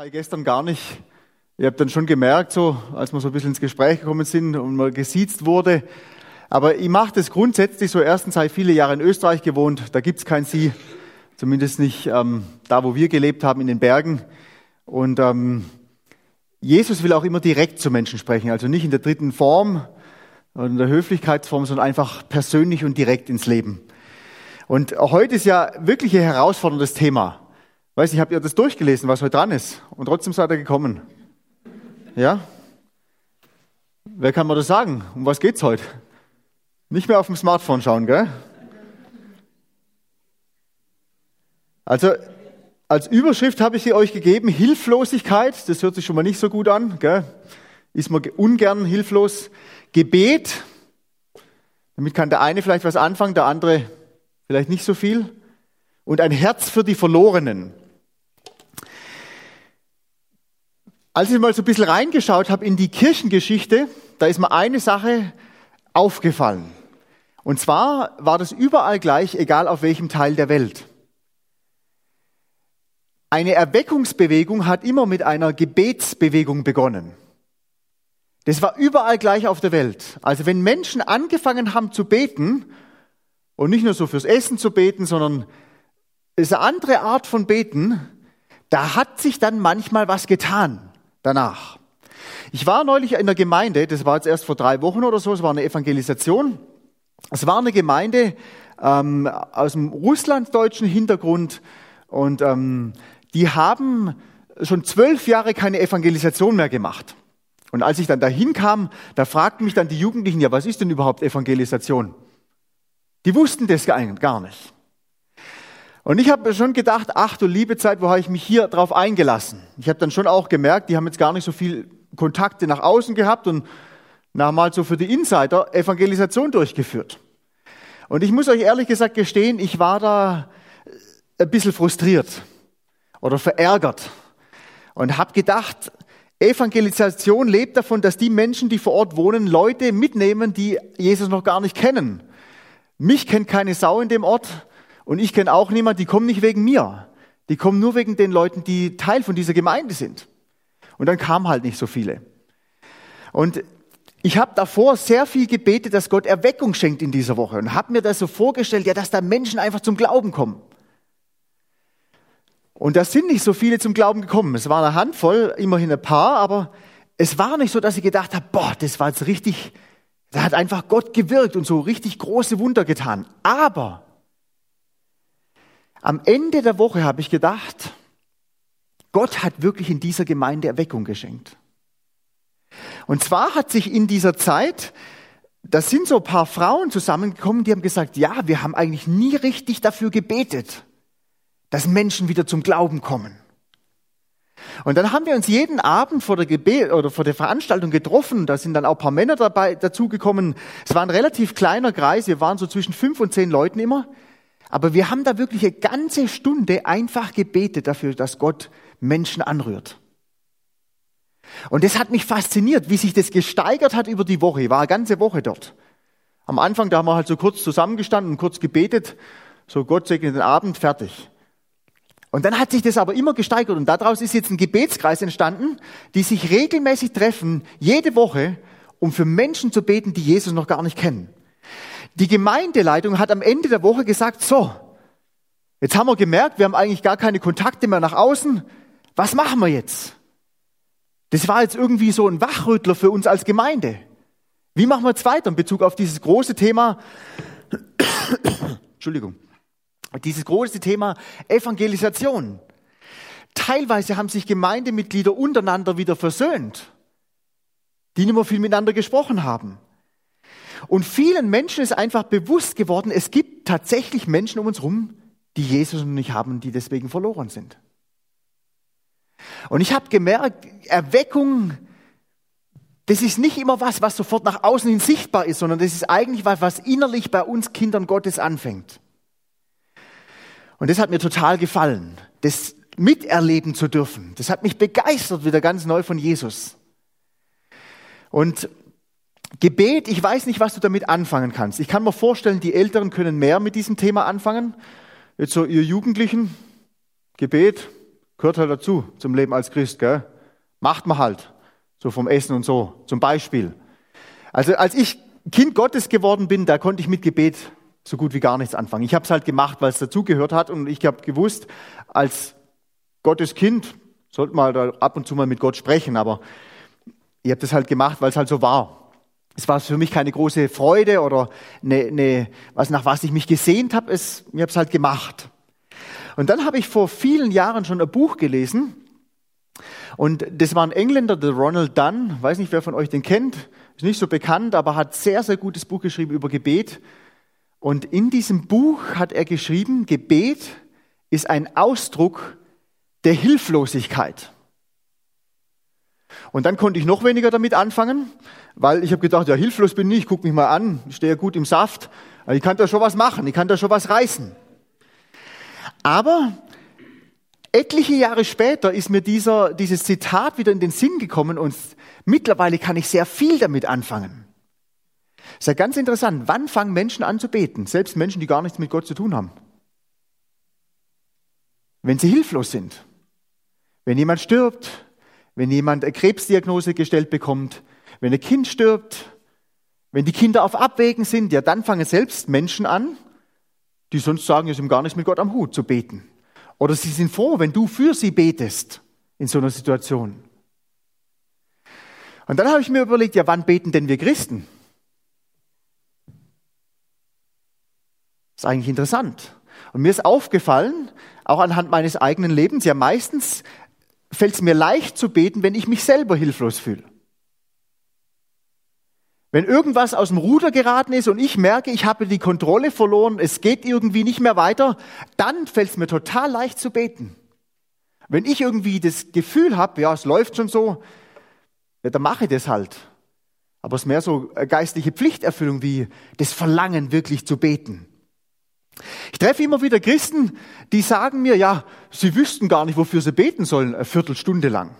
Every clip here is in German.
Teil gestern gar nicht. Ihr habt dann schon gemerkt, so, als wir so ein bisschen ins Gespräch gekommen sind und mal gesiezt wurde. Aber ich mache das grundsätzlich so. Erstens habe ich viele Jahre in Österreich gewohnt. Da gibt's kein Sie. Zumindest nicht ähm, da, wo wir gelebt haben, in den Bergen. Und ähm, Jesus will auch immer direkt zu Menschen sprechen. Also nicht in der dritten Form oder in der Höflichkeitsform, sondern einfach persönlich und direkt ins Leben. Und heute ist ja wirklich ein herausforderndes Thema. Weiß ich, habt ihr das durchgelesen, was heute dran ist? Und trotzdem seid ihr gekommen. Ja? Wer kann mir das sagen? Um was geht's heute? Nicht mehr auf dem Smartphone schauen, gell? Also, als Überschrift habe ich sie euch gegeben, Hilflosigkeit. Das hört sich schon mal nicht so gut an, gell? Ist man ungern hilflos. Gebet. Damit kann der eine vielleicht was anfangen, der andere vielleicht nicht so viel. Und ein Herz für die Verlorenen. Als ich mal so ein bisschen reingeschaut habe in die Kirchengeschichte, da ist mir eine Sache aufgefallen. Und zwar war das überall gleich, egal auf welchem Teil der Welt. Eine Erweckungsbewegung hat immer mit einer Gebetsbewegung begonnen. Das war überall gleich auf der Welt. Also wenn Menschen angefangen haben zu beten, und nicht nur so fürs Essen zu beten, sondern es ist eine andere Art von Beten, da hat sich dann manchmal was getan danach. Ich war neulich in der Gemeinde, das war jetzt erst vor drei Wochen oder so, es war eine Evangelisation. Es war eine Gemeinde ähm, aus dem russlanddeutschen Hintergrund und ähm, die haben schon zwölf Jahre keine Evangelisation mehr gemacht. Und als ich dann dahin kam, da fragten mich dann die Jugendlichen, ja, was ist denn überhaupt Evangelisation? Die wussten das gar nicht. Und ich habe schon gedacht, ach du liebe Zeit, wo habe ich mich hier drauf eingelassen? Ich habe dann schon auch gemerkt, die haben jetzt gar nicht so viel Kontakte nach außen gehabt und mal so für die Insider Evangelisation durchgeführt. Und ich muss euch ehrlich gesagt gestehen, ich war da ein bisschen frustriert oder verärgert und habe gedacht, Evangelisation lebt davon, dass die Menschen, die vor Ort wohnen, Leute mitnehmen, die Jesus noch gar nicht kennen. Mich kennt keine Sau in dem Ort und ich kenne auch niemand, die kommen nicht wegen mir. Die kommen nur wegen den Leuten, die Teil von dieser Gemeinde sind. Und dann kamen halt nicht so viele. Und ich habe davor sehr viel gebetet, dass Gott Erweckung schenkt in dieser Woche und habe mir das so vorgestellt, ja, dass da Menschen einfach zum Glauben kommen. Und da sind nicht so viele zum Glauben gekommen. Es war eine Handvoll, immerhin ein paar, aber es war nicht so, dass ich gedacht habe, boah, das war jetzt richtig, da hat einfach Gott gewirkt und so richtig große Wunder getan. Aber am Ende der Woche habe ich gedacht, Gott hat wirklich in dieser Gemeinde Erweckung geschenkt. Und zwar hat sich in dieser Zeit, da sind so ein paar Frauen zusammengekommen, die haben gesagt, ja, wir haben eigentlich nie richtig dafür gebetet, dass Menschen wieder zum Glauben kommen. Und dann haben wir uns jeden Abend vor der Gebet oder vor der Veranstaltung getroffen. Da sind dann auch ein paar Männer dabei dazugekommen. Es war ein relativ kleiner Kreis. Wir waren so zwischen fünf und zehn Leuten immer. Aber wir haben da wirklich eine ganze Stunde einfach gebetet dafür, dass Gott Menschen anrührt. Und das hat mich fasziniert, wie sich das gesteigert hat über die Woche. Ich war eine ganze Woche dort. Am Anfang, da haben wir halt so kurz zusammengestanden und kurz gebetet. So Gott segne den Abend, fertig. Und dann hat sich das aber immer gesteigert und daraus ist jetzt ein Gebetskreis entstanden, die sich regelmäßig treffen, jede Woche, um für Menschen zu beten, die Jesus noch gar nicht kennen. Die Gemeindeleitung hat am Ende der Woche gesagt, so, jetzt haben wir gemerkt, wir haben eigentlich gar keine Kontakte mehr nach außen. Was machen wir jetzt? Das war jetzt irgendwie so ein Wachrüttler für uns als Gemeinde. Wie machen wir jetzt weiter in Bezug auf dieses große Thema, Entschuldigung, dieses große Thema Evangelisation? Teilweise haben sich Gemeindemitglieder untereinander wieder versöhnt, die nicht mehr viel miteinander gesprochen haben. Und vielen Menschen ist einfach bewusst geworden, es gibt tatsächlich Menschen um uns herum, die Jesus noch nicht haben, die deswegen verloren sind. Und ich habe gemerkt, Erweckung, das ist nicht immer was, was sofort nach außen hin sichtbar ist, sondern das ist eigentlich was, was innerlich bei uns Kindern Gottes anfängt. Und das hat mir total gefallen, das miterleben zu dürfen. Das hat mich begeistert wieder ganz neu von Jesus. Und Gebet, ich weiß nicht, was du damit anfangen kannst. Ich kann mir vorstellen, die Älteren können mehr mit diesem Thema anfangen. Jetzt so ihr Jugendlichen, Gebet, Gehört halt dazu, zum Leben als Christ, gell? Macht man halt. So vom Essen und so, zum Beispiel. Also als ich Kind Gottes geworden bin, da konnte ich mit Gebet so gut wie gar nichts anfangen. Ich habe es halt gemacht, weil es dazugehört hat und ich habe gewusst, als Gottes Kind sollte man da ab und zu mal mit Gott sprechen, aber ich habe das halt gemacht, weil es halt so war. Es war für mich keine große Freude oder eine, eine, was nach was ich mich gesehnt habe. Es, ich habe es halt gemacht. Und dann habe ich vor vielen Jahren schon ein Buch gelesen. Und das war ein Engländer, der Ronald Dunn. Weiß nicht, wer von euch den kennt. Ist nicht so bekannt, aber hat sehr, sehr gutes Buch geschrieben über Gebet. Und in diesem Buch hat er geschrieben, Gebet ist ein Ausdruck der Hilflosigkeit. Und dann konnte ich noch weniger damit anfangen, weil ich habe gedacht, ja, hilflos bin ich, guck mich mal an, ich stehe ja gut im Saft, ich kann da schon was machen, ich kann da schon was reißen. Aber etliche Jahre später ist mir dieser, dieses Zitat wieder in den Sinn gekommen und mittlerweile kann ich sehr viel damit anfangen. ist ja ganz interessant, wann fangen Menschen an zu beten? Selbst Menschen, die gar nichts mit Gott zu tun haben. Wenn sie hilflos sind. Wenn jemand stirbt, wenn jemand eine Krebsdiagnose gestellt bekommt, wenn ein Kind stirbt, wenn die Kinder auf Abwägen sind, ja, dann fangen selbst Menschen an, die sonst sagen, sie sind gar nicht mit Gott am Hut zu beten. Oder sie sind froh, wenn du für sie betest in so einer Situation. Und dann habe ich mir überlegt, ja, wann beten denn wir Christen? Das ist eigentlich interessant. Und mir ist aufgefallen, auch anhand meines eigenen Lebens, ja meistens fällt es mir leicht zu beten, wenn ich mich selber hilflos fühle. Wenn irgendwas aus dem Ruder geraten ist und ich merke, ich habe die Kontrolle verloren, es geht irgendwie nicht mehr weiter, dann fällt es mir total leicht zu beten. Wenn ich irgendwie das Gefühl habe, ja, es läuft schon so, ja, dann mache ich das halt. Aber es ist mehr so geistliche Pflichterfüllung wie das Verlangen, wirklich zu beten. Ich treffe immer wieder Christen, die sagen mir, ja, sie wüssten gar nicht, wofür sie beten sollen, eine Viertelstunde lang.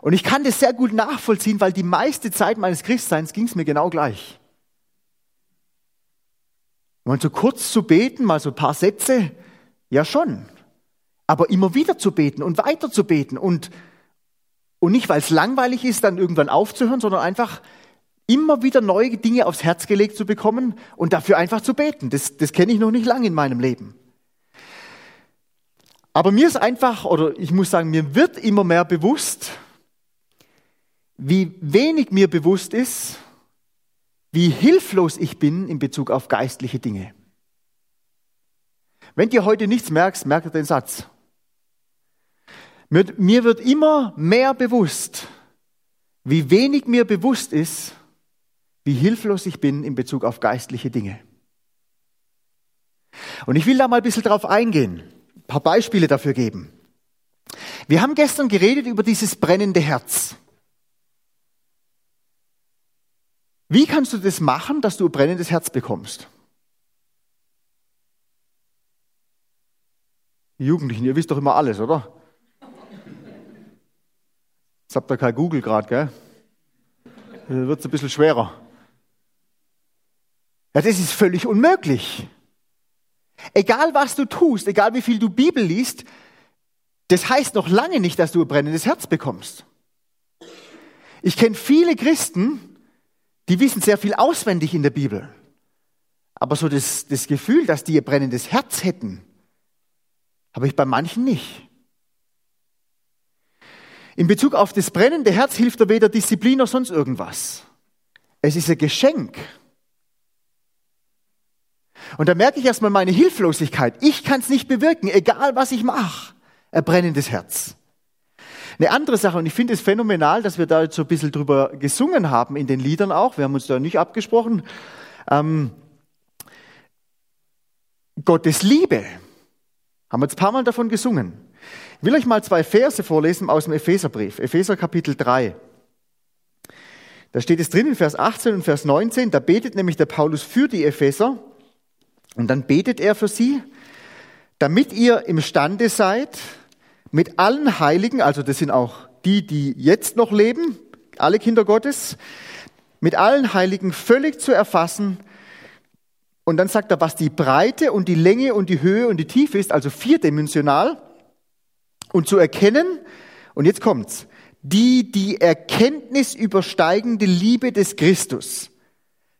Und ich kann das sehr gut nachvollziehen, weil die meiste Zeit meines Christseins ging es mir genau gleich. Mal so kurz zu beten, mal so ein paar Sätze, ja schon. Aber immer wieder zu beten und weiter zu beten und, und nicht, weil es langweilig ist, dann irgendwann aufzuhören, sondern einfach immer wieder neue Dinge aufs Herz gelegt zu bekommen und dafür einfach zu beten. Das, das kenne ich noch nicht lange in meinem Leben. Aber mir ist einfach, oder ich muss sagen, mir wird immer mehr bewusst, wie wenig mir bewusst ist, wie hilflos ich bin in Bezug auf geistliche Dinge. Wenn du heute nichts merkst, merke den Satz. Mir wird immer mehr bewusst, wie wenig mir bewusst ist, wie hilflos ich bin in Bezug auf geistliche Dinge. Und ich will da mal ein bisschen drauf eingehen, ein paar Beispiele dafür geben. Wir haben gestern geredet über dieses brennende Herz. Wie kannst du das machen, dass du ein brennendes Herz bekommst? Jugendlichen, ihr wisst doch immer alles, oder? Jetzt habt ihr kein Google gerade, gell? Wird es ein bisschen schwerer. Ja, das ist völlig unmöglich. Egal was du tust, egal wie viel du Bibel liest, das heißt noch lange nicht, dass du ein brennendes Herz bekommst. Ich kenne viele Christen, die wissen sehr viel auswendig in der Bibel. Aber so das, das Gefühl, dass die ihr brennendes Herz hätten, habe ich bei manchen nicht. In Bezug auf das brennende Herz hilft da weder Disziplin noch sonst irgendwas. Es ist ein Geschenk. Und da merke ich erstmal meine Hilflosigkeit. Ich kann es nicht bewirken, egal was ich mache. Ein brennendes Herz. Eine andere Sache, und ich finde es phänomenal, dass wir da jetzt so ein bisschen drüber gesungen haben in den Liedern auch. Wir haben uns da nicht abgesprochen. Ähm, Gottes Liebe. Haben wir jetzt ein paar Mal davon gesungen. Ich will euch mal zwei Verse vorlesen aus dem Epheserbrief. Epheser Kapitel 3. Da steht es drin in Vers 18 und Vers 19. Da betet nämlich der Paulus für die Epheser. Und dann betet er für sie, damit ihr imstande seid, mit allen Heiligen, also das sind auch die, die jetzt noch leben, alle Kinder Gottes, mit allen Heiligen völlig zu erfassen. Und dann sagt er, was die Breite und die Länge und die Höhe und die Tiefe ist, also vierdimensional. Und zu erkennen, und jetzt kommt's, die die Erkenntnis übersteigende Liebe des Christus,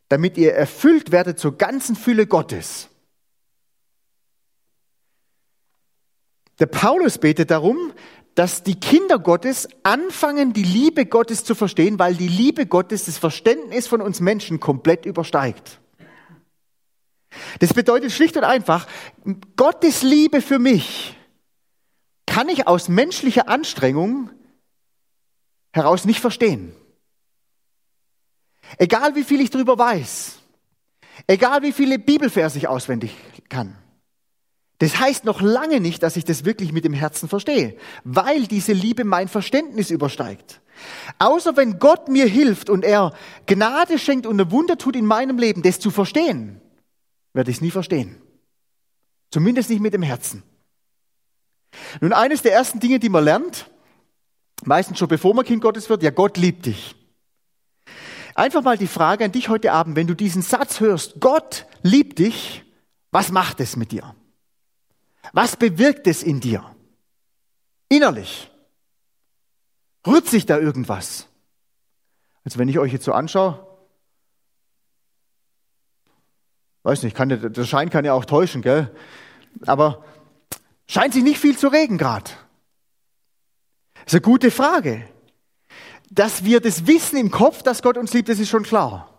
damit ihr erfüllt werdet zur ganzen Fülle Gottes. Der Paulus betet darum, dass die Kinder Gottes anfangen, die Liebe Gottes zu verstehen, weil die Liebe Gottes das Verständnis von uns Menschen komplett übersteigt. Das bedeutet schlicht und einfach, Gottes Liebe für mich kann ich aus menschlicher Anstrengung heraus nicht verstehen. Egal wie viel ich darüber weiß, egal wie viele Bibelverse ich auswendig kann. Das heißt noch lange nicht, dass ich das wirklich mit dem Herzen verstehe, weil diese Liebe mein Verständnis übersteigt. Außer wenn Gott mir hilft und er Gnade schenkt und ein Wunder tut in meinem Leben, das zu verstehen, werde ich es nie verstehen. Zumindest nicht mit dem Herzen. Nun, eines der ersten Dinge, die man lernt, meistens schon bevor man Kind Gottes wird, ja, Gott liebt dich. Einfach mal die Frage an dich heute Abend, wenn du diesen Satz hörst, Gott liebt dich, was macht es mit dir? Was bewirkt es in dir? Innerlich. Rührt sich da irgendwas? Also wenn ich euch jetzt so anschaue, weiß nicht, kann, der Schein kann ja auch täuschen, gell? Aber scheint sich nicht viel zu regen gerade. Das ist eine gute Frage. Dass wir das wissen im Kopf, dass Gott uns liebt, das ist schon klar.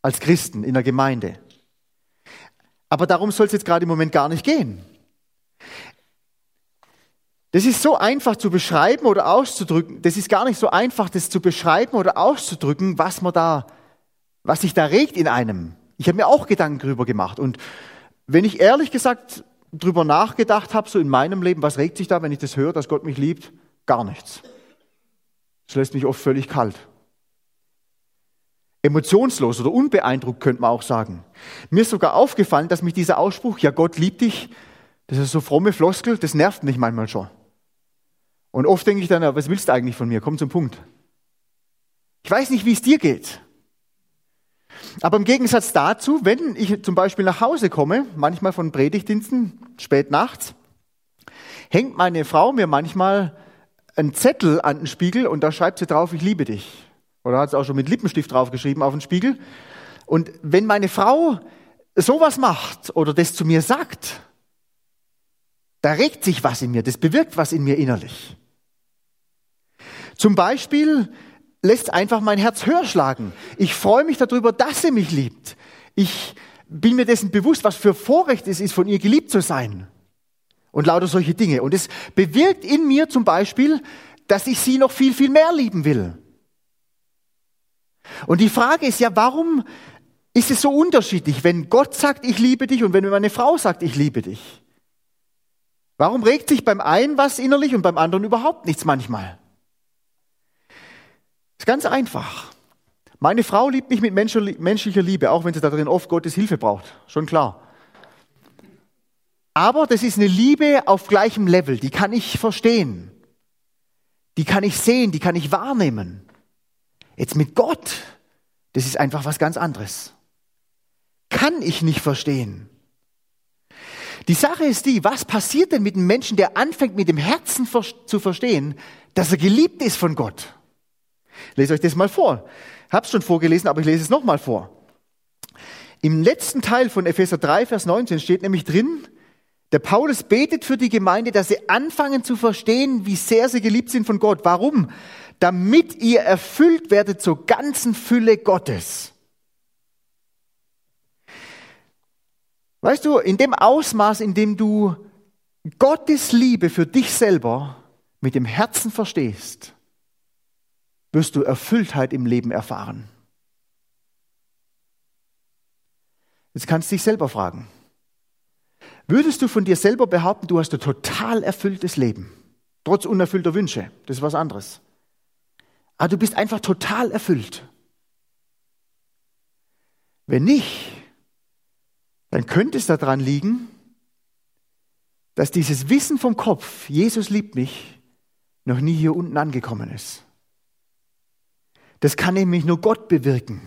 Als Christen in der Gemeinde. Aber darum soll es jetzt gerade im Moment gar nicht gehen. Das ist so einfach zu beschreiben oder auszudrücken. Das ist gar nicht so einfach, das zu beschreiben oder auszudrücken, was man da, was sich da regt in einem. Ich habe mir auch Gedanken darüber gemacht. Und wenn ich ehrlich gesagt darüber nachgedacht habe, so in meinem Leben, was regt sich da, wenn ich das höre, dass Gott mich liebt? Gar nichts. Das lässt mich oft völlig kalt. Emotionslos oder unbeeindruckt könnte man auch sagen. Mir ist sogar aufgefallen, dass mich dieser Ausspruch, ja Gott liebt dich, das ist so fromme Floskel, das nervt mich manchmal schon. Und oft denke ich dann, was willst du eigentlich von mir? Komm zum Punkt. Ich weiß nicht, wie es dir geht. Aber im Gegensatz dazu, wenn ich zum Beispiel nach Hause komme, manchmal von Predigtdiensten, spät nachts, hängt meine Frau mir manchmal einen Zettel an den Spiegel und da schreibt sie drauf, ich liebe dich. Oder hat sie auch schon mit Lippenstift draufgeschrieben auf den Spiegel. Und wenn meine Frau sowas macht oder das zu mir sagt, da regt sich was in mir, das bewirkt was in mir innerlich. Zum Beispiel lässt einfach mein Herz höher schlagen. Ich freue mich darüber, dass sie mich liebt. Ich bin mir dessen bewusst, was für Vorrecht es ist, von ihr geliebt zu sein. Und lauter solche Dinge. Und es bewirkt in mir zum Beispiel, dass ich sie noch viel, viel mehr lieben will. Und die Frage ist ja, warum ist es so unterschiedlich, wenn Gott sagt, ich liebe dich und wenn meine Frau sagt, ich liebe dich? Warum regt sich beim einen was innerlich und beim anderen überhaupt nichts manchmal? Ist ganz einfach. Meine Frau liebt mich mit menschlicher Liebe, auch wenn sie darin oft Gottes Hilfe braucht. Schon klar. Aber das ist eine Liebe auf gleichem Level. Die kann ich verstehen. Die kann ich sehen, die kann ich wahrnehmen. Jetzt mit Gott, das ist einfach was ganz anderes. Kann ich nicht verstehen. Die Sache ist die, was passiert denn mit einem Menschen, der anfängt mit dem Herzen zu verstehen, dass er geliebt ist von Gott? Lese euch das mal vor. Hab's schon vorgelesen, aber ich lese es nochmal vor. Im letzten Teil von Epheser 3, Vers 19 steht nämlich drin, der Paulus betet für die Gemeinde, dass sie anfangen zu verstehen, wie sehr sie geliebt sind von Gott. Warum? Damit ihr erfüllt werdet zur ganzen Fülle Gottes. Weißt du, in dem Ausmaß, in dem du Gottes Liebe für dich selber mit dem Herzen verstehst, wirst du Erfülltheit im Leben erfahren. Jetzt kannst du dich selber fragen. Würdest du von dir selber behaupten, du hast ein total erfülltes Leben, trotz unerfüllter Wünsche? Das ist was anderes. Aber du bist einfach total erfüllt. Wenn nicht, dann könnte es daran liegen, dass dieses Wissen vom Kopf, Jesus liebt mich, noch nie hier unten angekommen ist. Das kann nämlich nur Gott bewirken.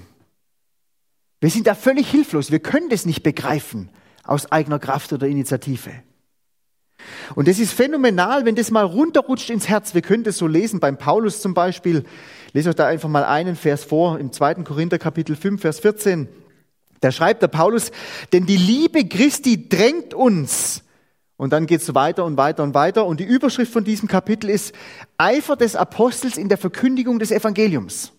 Wir sind da völlig hilflos. Wir können das nicht begreifen aus eigener Kraft oder Initiative. Und das ist phänomenal, wenn das mal runterrutscht ins Herz. Wir können das so lesen beim Paulus zum Beispiel. Ich lese euch da einfach mal einen Vers vor im 2. Korinther Kapitel 5, Vers 14. Da schreibt der Paulus, denn die Liebe Christi drängt uns. Und dann geht es weiter und weiter und weiter. Und die Überschrift von diesem Kapitel ist Eifer des Apostels in der Verkündigung des Evangeliums.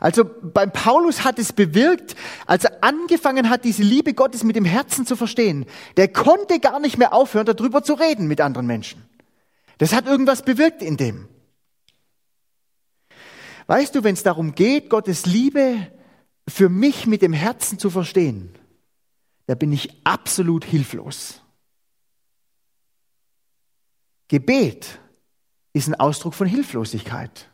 Also beim Paulus hat es bewirkt, als er angefangen hat, diese Liebe Gottes mit dem Herzen zu verstehen. Der konnte gar nicht mehr aufhören, darüber zu reden mit anderen Menschen. Das hat irgendwas bewirkt in dem. Weißt du, wenn es darum geht, Gottes Liebe für mich mit dem Herzen zu verstehen, da bin ich absolut hilflos. Gebet ist ein Ausdruck von Hilflosigkeit.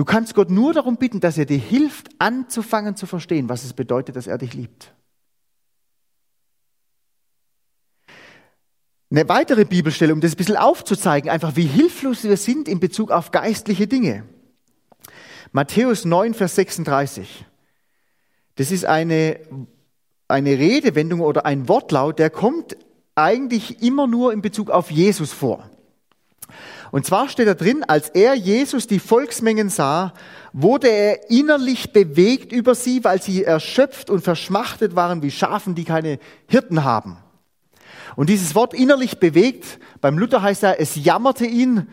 Du kannst Gott nur darum bitten, dass er dir hilft, anzufangen zu verstehen, was es bedeutet, dass er dich liebt. Eine weitere Bibelstelle, um das ein bisschen aufzuzeigen, einfach wie hilflos wir sind in Bezug auf geistliche Dinge. Matthäus 9, Vers 36. Das ist eine, eine Redewendung oder ein Wortlaut, der kommt eigentlich immer nur in Bezug auf Jesus vor. Und zwar steht da drin, als er Jesus die Volksmengen sah, wurde er innerlich bewegt über sie, weil sie erschöpft und verschmachtet waren wie Schafen, die keine Hirten haben. Und dieses Wort innerlich bewegt, beim Luther heißt er, es jammerte ihn,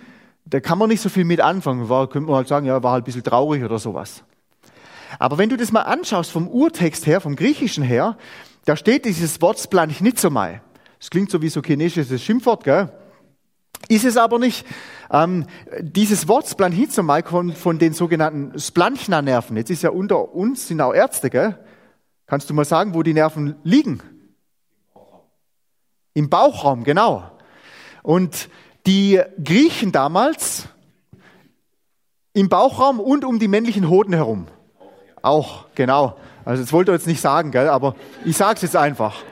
da kann man nicht so viel mit anfangen. War, könnte man halt sagen, ja, war halt ein bisschen traurig oder sowas. Aber wenn du das mal anschaust vom Urtext her, vom Griechischen her, da steht dieses Wort splanchnitzomai. Das klingt so wie so chinesisches Schimpfwort, gell? Ist es aber nicht. Ähm, dieses Wort Splanchizomai kommt von den sogenannten Splanchna-Nerven. Jetzt ist ja unter uns, sind auch Ärzte, gell? Kannst du mal sagen, wo die Nerven liegen? Im Bauchraum, genau. Und die Griechen damals im Bauchraum und um die männlichen Hoden herum. Auch, genau. Also das wollte ich jetzt nicht sagen, gell? aber ich sage es jetzt einfach.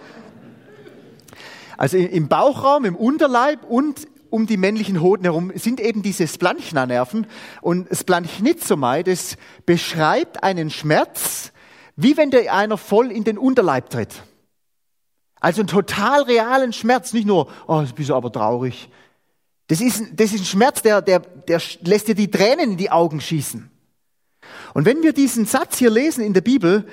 Also im Bauchraum, im Unterleib und um die männlichen Hoden herum sind eben diese Splanchna-Nerven. Und Splanchnitzomai, das beschreibt einen Schmerz, wie wenn dir einer voll in den Unterleib tritt. Also einen total realen Schmerz, nicht nur, oh, jetzt bist du aber traurig. Das ist, das ist ein Schmerz, der, der, der lässt dir die Tränen in die Augen schießen. Und wenn wir diesen Satz hier lesen in der Bibel,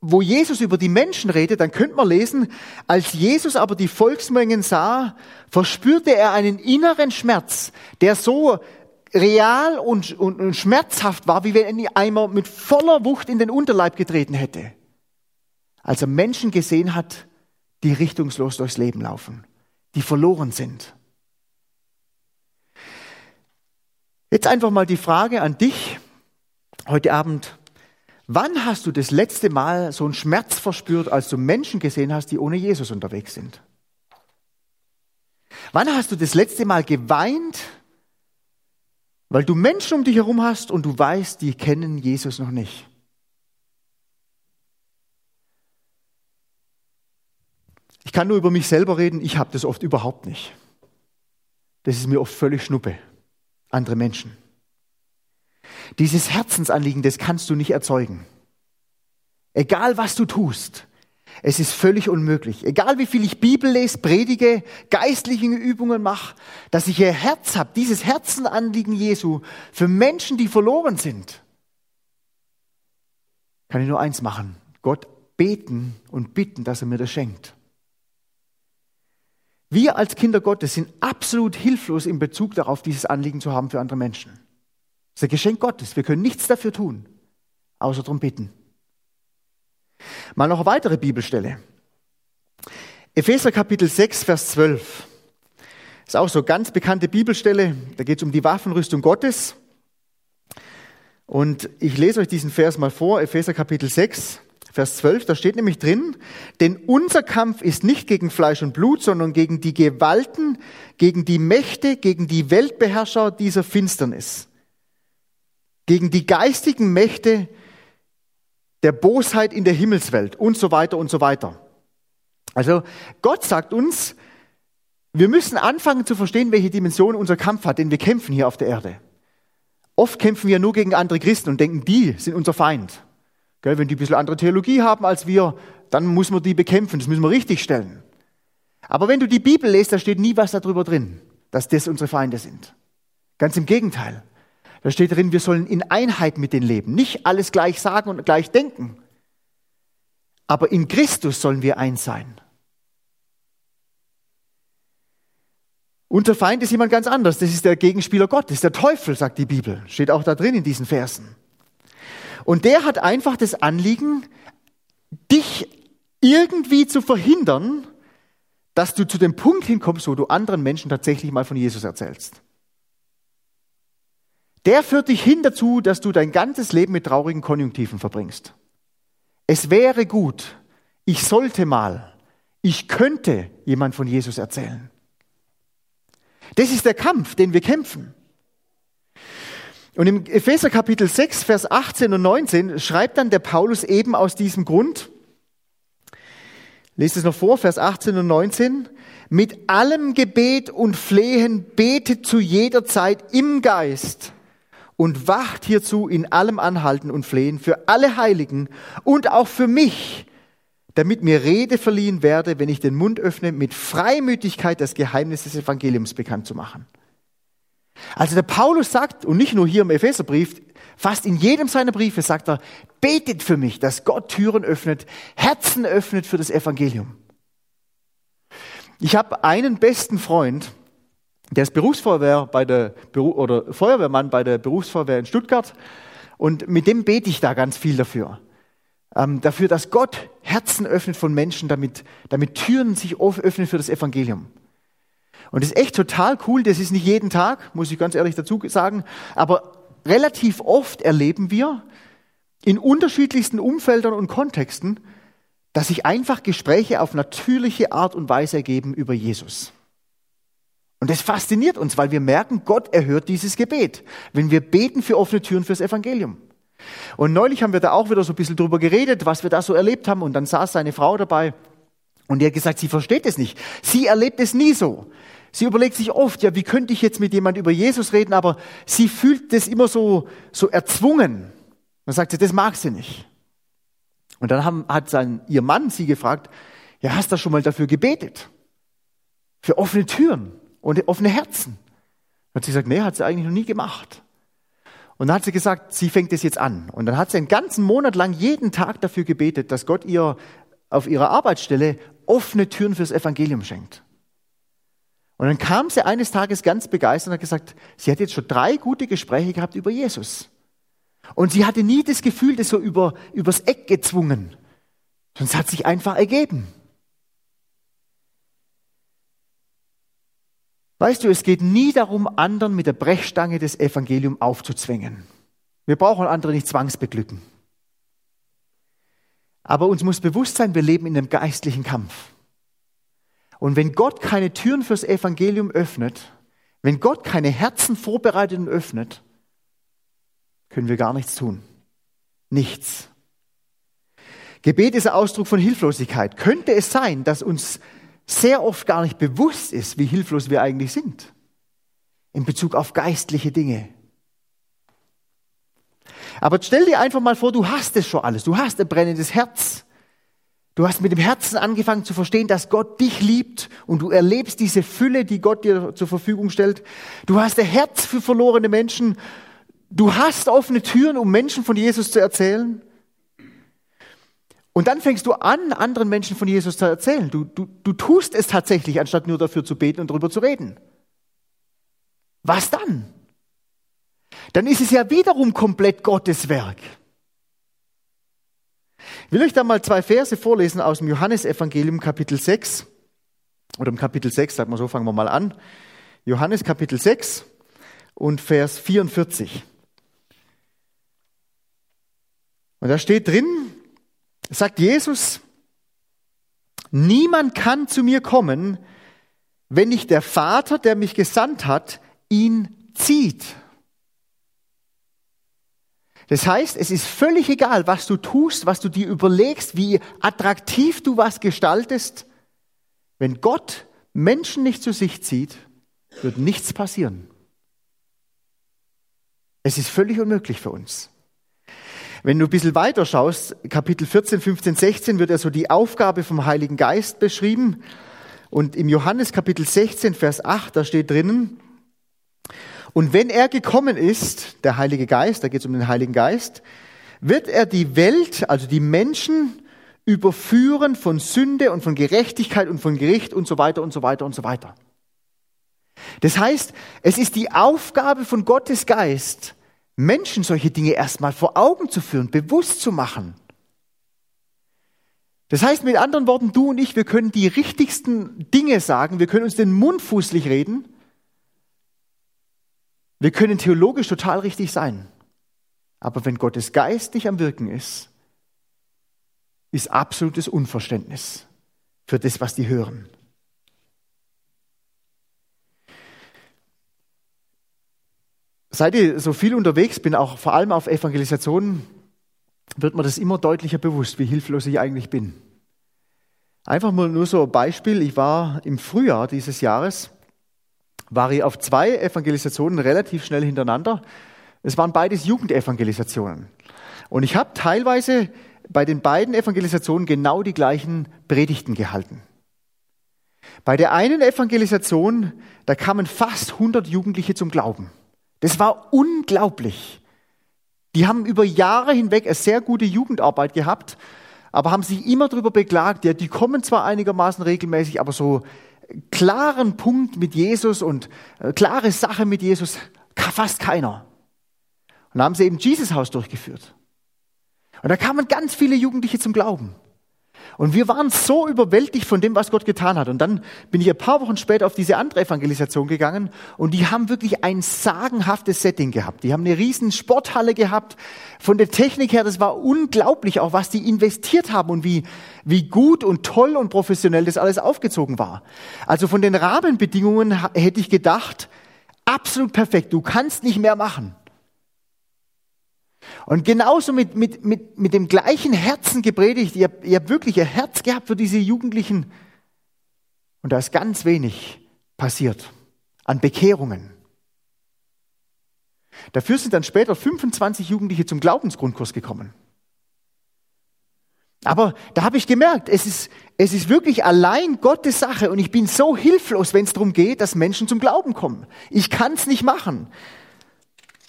wo Jesus über die Menschen redet, dann könnte man lesen, als Jesus aber die Volksmengen sah, verspürte er einen inneren Schmerz, der so real und, und, und schmerzhaft war, wie wenn einmal mit voller Wucht in den Unterleib getreten hätte. Als er Menschen gesehen hat, die richtungslos durchs Leben laufen, die verloren sind. Jetzt einfach mal die Frage an dich heute Abend. Wann hast du das letzte Mal so einen Schmerz verspürt, als du Menschen gesehen hast, die ohne Jesus unterwegs sind? Wann hast du das letzte Mal geweint, weil du Menschen um dich herum hast und du weißt, die kennen Jesus noch nicht? Ich kann nur über mich selber reden, ich habe das oft überhaupt nicht. Das ist mir oft völlig schnuppe, andere Menschen. Dieses Herzensanliegen, das kannst du nicht erzeugen. Egal was du tust, es ist völlig unmöglich. Egal wie viel ich Bibel lese, predige, geistliche Übungen mache, dass ich ihr Herz habe, dieses Herzenanliegen Jesu für Menschen, die verloren sind, kann ich nur eins machen. Gott beten und bitten, dass er mir das schenkt. Wir als Kinder Gottes sind absolut hilflos in Bezug darauf, dieses Anliegen zu haben für andere Menschen. Das ist ein Geschenk Gottes. Wir können nichts dafür tun, außer darum bitten. Mal noch eine weitere Bibelstelle. Epheser Kapitel 6, Vers 12. Das ist auch so eine ganz bekannte Bibelstelle. Da geht es um die Waffenrüstung Gottes. Und ich lese euch diesen Vers mal vor. Epheser Kapitel 6, Vers 12. Da steht nämlich drin, denn unser Kampf ist nicht gegen Fleisch und Blut, sondern gegen die Gewalten, gegen die Mächte, gegen die Weltbeherrscher dieser Finsternis gegen die geistigen Mächte der Bosheit in der Himmelswelt und so weiter und so weiter. Also Gott sagt uns, wir müssen anfangen zu verstehen, welche Dimension unser Kampf hat, denn wir kämpfen hier auf der Erde. Oft kämpfen wir nur gegen andere Christen und denken, die sind unser Feind. Gell, wenn die ein bisschen andere Theologie haben als wir, dann muss man die bekämpfen, das müssen wir richtig stellen. Aber wenn du die Bibel lest, da steht nie was darüber drin, dass das unsere Feinde sind. Ganz im Gegenteil. Da steht drin, wir sollen in Einheit mit denen leben. Nicht alles gleich sagen und gleich denken. Aber in Christus sollen wir eins sein. Unser Feind ist jemand ganz anders. Das ist der Gegenspieler Gott, das ist der Teufel, sagt die Bibel. Steht auch da drin in diesen Versen. Und der hat einfach das Anliegen, dich irgendwie zu verhindern, dass du zu dem Punkt hinkommst, wo du anderen Menschen tatsächlich mal von Jesus erzählst. Der führt dich hin dazu, dass du dein ganzes Leben mit traurigen Konjunktiven verbringst. Es wäre gut, ich sollte mal, ich könnte jemand von Jesus erzählen. Das ist der Kampf, den wir kämpfen. Und im Epheser Kapitel 6, Vers 18 und 19 schreibt dann der Paulus eben aus diesem Grund, lest es noch vor, Vers 18 und 19, mit allem Gebet und Flehen betet zu jeder Zeit im Geist und wacht hierzu in allem Anhalten und Flehen für alle Heiligen und auch für mich, damit mir Rede verliehen werde, wenn ich den Mund öffne, mit Freimütigkeit das Geheimnis des Evangeliums bekannt zu machen. Also der Paulus sagt, und nicht nur hier im Epheserbrief, fast in jedem seiner Briefe sagt er, betet für mich, dass Gott Türen öffnet, Herzen öffnet für das Evangelium. Ich habe einen besten Freund, der ist Berufsfeuerwehr bei der, oder Feuerwehrmann bei der Berufsfeuerwehr in Stuttgart. Und mit dem bete ich da ganz viel dafür ähm, dafür, dass Gott Herzen öffnet von Menschen, damit, damit Türen sich öffnen für das Evangelium. Und das ist echt total cool. Das ist nicht jeden Tag, muss ich ganz ehrlich dazu sagen. Aber relativ oft erleben wir in unterschiedlichsten Umfeldern und Kontexten, dass sich einfach Gespräche auf natürliche Art und Weise ergeben über Jesus. Und das fasziniert uns, weil wir merken, Gott erhört dieses Gebet, wenn wir beten für offene Türen fürs Evangelium. Und neulich haben wir da auch wieder so ein bisschen drüber geredet, was wir da so erlebt haben. Und dann saß seine Frau dabei und die hat gesagt, sie versteht es nicht. Sie erlebt es nie so. Sie überlegt sich oft, ja, wie könnte ich jetzt mit jemand über Jesus reden, aber sie fühlt das immer so, so erzwungen. Dann sagt sie, das mag sie nicht. Und dann haben, hat sein, ihr Mann sie gefragt, ja, hast du schon mal dafür gebetet? Für offene Türen und offene Herzen. Hat sie gesagt, nee, hat sie eigentlich noch nie gemacht. Und dann hat sie gesagt, sie fängt es jetzt an. Und dann hat sie einen ganzen Monat lang jeden Tag dafür gebetet, dass Gott ihr auf ihrer Arbeitsstelle offene Türen fürs Evangelium schenkt. Und dann kam sie eines Tages ganz begeistert und hat gesagt, sie hat jetzt schon drei gute Gespräche gehabt über Jesus. Und sie hatte nie das Gefühl, das so über, übers Eck gezwungen. Es hat sich einfach ergeben. Weißt du, es geht nie darum, anderen mit der Brechstange des Evangeliums aufzuzwängen. Wir brauchen andere nicht zwangsbeglücken. Aber uns muss bewusst sein, wir leben in einem geistlichen Kampf. Und wenn Gott keine Türen fürs Evangelium öffnet, wenn Gott keine Herzen vorbereitet und öffnet, können wir gar nichts tun. Nichts. Gebet ist ein Ausdruck von Hilflosigkeit. Könnte es sein, dass uns sehr oft gar nicht bewusst ist, wie hilflos wir eigentlich sind in Bezug auf geistliche Dinge. Aber stell dir einfach mal vor, du hast es schon alles. Du hast ein brennendes Herz. Du hast mit dem Herzen angefangen zu verstehen, dass Gott dich liebt und du erlebst diese Fülle, die Gott dir zur Verfügung stellt. Du hast ein Herz für verlorene Menschen. Du hast offene Türen, um Menschen von Jesus zu erzählen. Und dann fängst du an, anderen Menschen von Jesus zu erzählen. Du, du, du tust es tatsächlich, anstatt nur dafür zu beten und darüber zu reden. Was dann? Dann ist es ja wiederum komplett Gottes Werk. Ich will euch da mal zwei Verse vorlesen aus dem Johannesevangelium Kapitel 6. Oder im Kapitel 6, sagt man so, fangen wir mal an. Johannes Kapitel 6 und Vers 44. Und da steht drin, sagt Jesus, niemand kann zu mir kommen, wenn nicht der Vater, der mich gesandt hat, ihn zieht. Das heißt, es ist völlig egal, was du tust, was du dir überlegst, wie attraktiv du was gestaltest. Wenn Gott Menschen nicht zu sich zieht, wird nichts passieren. Es ist völlig unmöglich für uns. Wenn du ein bisschen weiter schaust, Kapitel 14, 15, 16 wird ja so die Aufgabe vom Heiligen Geist beschrieben. Und im Johannes Kapitel 16, Vers 8, da steht drinnen, und wenn er gekommen ist, der Heilige Geist, da geht es um den Heiligen Geist, wird er die Welt, also die Menschen, überführen von Sünde und von Gerechtigkeit und von Gericht und so weiter und so weiter und so weiter. Das heißt, es ist die Aufgabe von Gottes Geist, Menschen solche Dinge erstmal vor Augen zu führen, bewusst zu machen. Das heißt mit anderen Worten, du und ich, wir können die richtigsten Dinge sagen, wir können uns den Mund fußlich reden, wir können theologisch total richtig sein. Aber wenn Gottes Geist nicht am Wirken ist, ist absolutes Unverständnis für das, was die hören. Seit ich so viel unterwegs bin, auch vor allem auf Evangelisationen, wird mir das immer deutlicher bewusst, wie hilflos ich eigentlich bin. Einfach mal nur so ein Beispiel. Ich war im Frühjahr dieses Jahres war ich auf zwei Evangelisationen relativ schnell hintereinander. Es waren beides Jugendevangelisationen. Und ich habe teilweise bei den beiden Evangelisationen genau die gleichen Predigten gehalten. Bei der einen Evangelisation, da kamen fast 100 Jugendliche zum Glauben. Das war unglaublich. Die haben über Jahre hinweg eine sehr gute Jugendarbeit gehabt, aber haben sich immer darüber beklagt, ja, die kommen zwar einigermaßen regelmäßig, aber so klaren Punkt mit Jesus und äh, klare Sache mit Jesus fast keiner. Und da haben sie eben Jesus Haus durchgeführt. Und da kamen ganz viele Jugendliche zum Glauben. Und wir waren so überwältigt von dem, was Gott getan hat. Und dann bin ich ein paar Wochen später auf diese andere Evangelisation gegangen und die haben wirklich ein sagenhaftes Setting gehabt. Die haben eine riesen Sporthalle gehabt. Von der Technik her, das war unglaublich, auch was die investiert haben und wie, wie gut und toll und professionell das alles aufgezogen war. Also von den Rahmenbedingungen hätte ich gedacht, absolut perfekt. Du kannst nicht mehr machen. Und genauso mit, mit, mit, mit dem gleichen Herzen gepredigt. Ihr, ihr habt wirklich ein Herz gehabt für diese Jugendlichen. Und da ist ganz wenig passiert an Bekehrungen. Dafür sind dann später 25 Jugendliche zum Glaubensgrundkurs gekommen. Aber da habe ich gemerkt, es ist, es ist wirklich allein Gottes Sache und ich bin so hilflos, wenn es darum geht, dass Menschen zum Glauben kommen. Ich kann es nicht machen.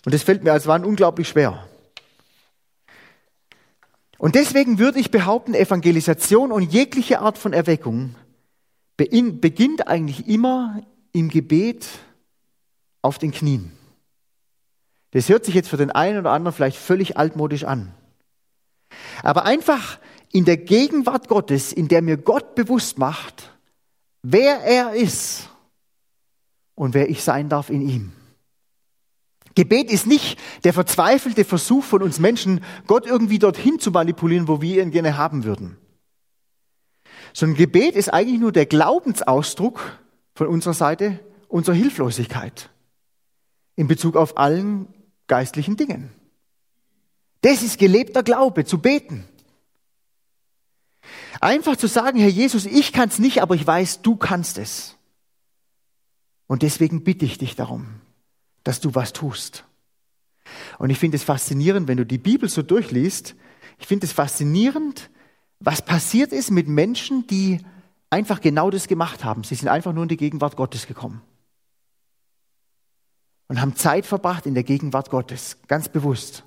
Und es fällt mir als Mann unglaublich schwer. Und deswegen würde ich behaupten, Evangelisation und jegliche Art von Erweckung beginnt eigentlich immer im Gebet auf den Knien. Das hört sich jetzt für den einen oder anderen vielleicht völlig altmodisch an. Aber einfach in der Gegenwart Gottes, in der mir Gott bewusst macht, wer er ist und wer ich sein darf in ihm. Gebet ist nicht der verzweifelte Versuch von uns Menschen, Gott irgendwie dorthin zu manipulieren, wo wir ihn gerne haben würden. Sondern Gebet ist eigentlich nur der Glaubensausdruck von unserer Seite unserer Hilflosigkeit in Bezug auf allen geistlichen Dingen. Das ist gelebter Glaube, zu beten. Einfach zu sagen, Herr Jesus, ich kann es nicht, aber ich weiß, du kannst es. Und deswegen bitte ich dich darum dass du was tust. Und ich finde es faszinierend, wenn du die Bibel so durchliest, ich finde es faszinierend, was passiert ist mit Menschen, die einfach genau das gemacht haben. Sie sind einfach nur in die Gegenwart Gottes gekommen. Und haben Zeit verbracht in der Gegenwart Gottes, ganz bewusst.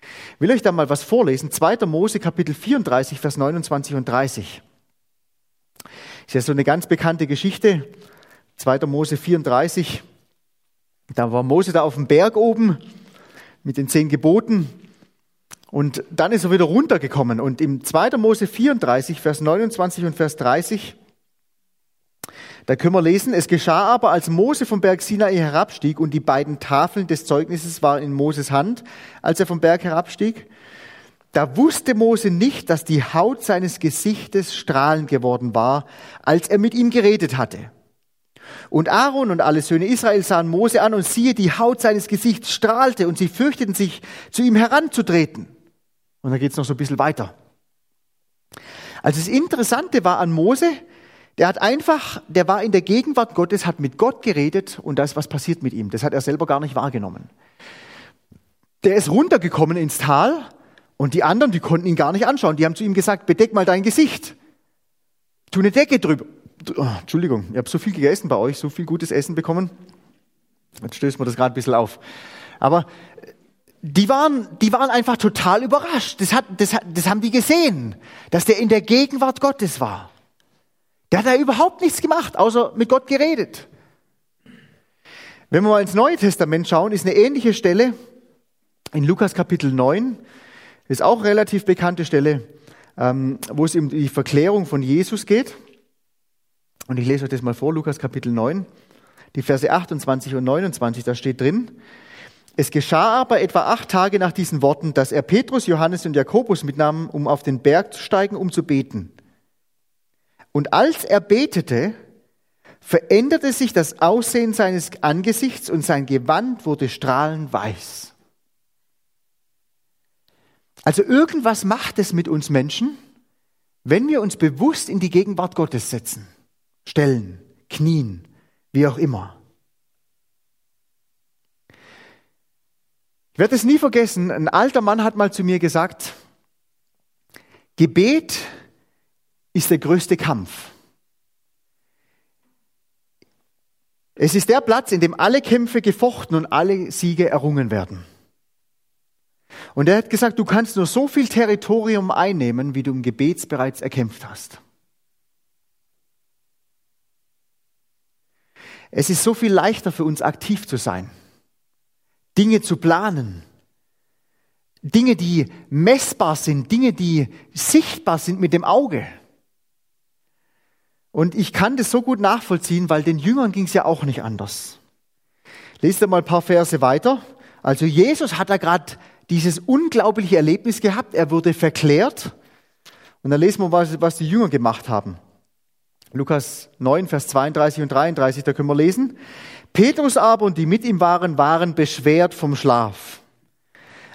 Ich will euch da mal was vorlesen. 2. Mose Kapitel 34, Vers 29 und 30. Das ist ja so eine ganz bekannte Geschichte. 2. Mose 34, da war Mose da auf dem Berg oben mit den zehn Geboten und dann ist er wieder runtergekommen. Und im 2. Mose 34, Vers 29 und Vers 30, da können wir lesen, es geschah aber, als Mose vom Berg Sinai herabstieg und die beiden Tafeln des Zeugnisses waren in Moses Hand, als er vom Berg herabstieg, da wusste Mose nicht, dass die Haut seines Gesichtes strahlend geworden war, als er mit ihm geredet hatte. Und Aaron und alle Söhne Israel sahen Mose an und siehe, die Haut seines Gesichts strahlte und sie fürchteten sich, zu ihm heranzutreten. Und dann geht's noch so ein bisschen weiter. Also das Interessante war an Mose, der hat einfach, der war in der Gegenwart Gottes, hat mit Gott geredet und da ist was passiert mit ihm. Das hat er selber gar nicht wahrgenommen. Der ist runtergekommen ins Tal Und die anderen, die konnten ihn gar nicht anschauen. Die haben zu ihm gesagt, bedeck mal dein Gesicht. Tu eine Decke drüber. Oh, Entschuldigung, ich habe so viel gegessen bei euch, so viel gutes Essen bekommen. Jetzt stößt mir das gerade ein bisschen auf. Aber die waren, die waren einfach total überrascht. Das, hat, das, das haben die gesehen, dass der in der Gegenwart Gottes war. Der hat da überhaupt nichts gemacht, außer mit Gott geredet. Wenn wir mal ins Neue Testament schauen, ist eine ähnliche Stelle in Lukas Kapitel 9. Das ist auch relativ bekannte Stelle, ähm, wo es um die Verklärung von Jesus geht. Und ich lese euch das mal vor, Lukas Kapitel 9, die Verse 28 und 29, da steht drin. Es geschah aber etwa acht Tage nach diesen Worten, dass er Petrus, Johannes und Jakobus mitnahm, um auf den Berg zu steigen, um zu beten. Und als er betete, veränderte sich das Aussehen seines Angesichts und sein Gewand wurde strahlend weiß. Also irgendwas macht es mit uns Menschen, wenn wir uns bewusst in die Gegenwart Gottes setzen, stellen, knien, wie auch immer. Ich werde es nie vergessen, ein alter Mann hat mal zu mir gesagt, Gebet ist der größte Kampf. Es ist der Platz, in dem alle Kämpfe gefochten und alle Siege errungen werden. Und er hat gesagt, du kannst nur so viel Territorium einnehmen, wie du im Gebet bereits erkämpft hast. Es ist so viel leichter für uns aktiv zu sein, Dinge zu planen, Dinge, die messbar sind, Dinge, die sichtbar sind mit dem Auge. Und ich kann das so gut nachvollziehen, weil den Jüngern ging es ja auch nicht anders. Lest mal ein paar Verse weiter. Also Jesus hat da gerade dieses unglaubliche Erlebnis gehabt. Er wurde verklärt. Und dann lesen wir, was, was die Jünger gemacht haben. Lukas 9, Vers 32 und 33, da können wir lesen. Petrus aber und die mit ihm waren, waren beschwert vom Schlaf.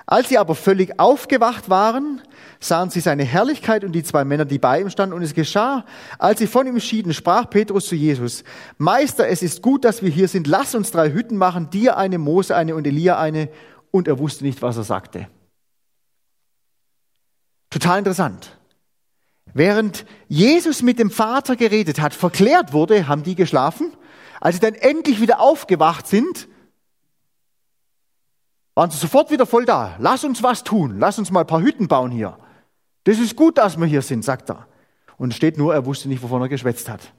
Als sie aber völlig aufgewacht waren, sahen sie seine Herrlichkeit und die zwei Männer, die bei ihm standen. Und es geschah, als sie von ihm schieden, sprach Petrus zu Jesus, Meister, es ist gut, dass wir hier sind. Lass uns drei Hütten machen, dir eine, Mose eine und Elia eine. Und er wusste nicht, was er sagte. Total interessant. Während Jesus mit dem Vater geredet hat, verklärt wurde, haben die geschlafen. Als sie dann endlich wieder aufgewacht sind, waren sie sofort wieder voll da. Lass uns was tun. Lass uns mal ein paar Hütten bauen hier. Das ist gut, dass wir hier sind, sagt er. Und steht nur, er wusste nicht, wovon er geschwätzt hat.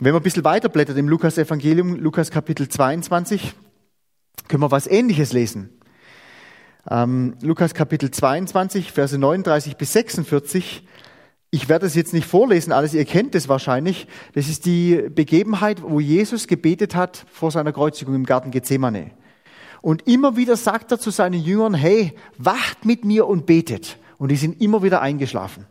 Wenn man ein bisschen weiterblättert im Lukas-Evangelium, Lukas Kapitel 22, können wir was Ähnliches lesen. Ähm, Lukas Kapitel 22, Verse 39 bis 46. Ich werde es jetzt nicht vorlesen, alles, ihr kennt es wahrscheinlich. Das ist die Begebenheit, wo Jesus gebetet hat vor seiner Kreuzigung im Garten Gethsemane. Und immer wieder sagt er zu seinen Jüngern, hey, wacht mit mir und betet. Und die sind immer wieder eingeschlafen.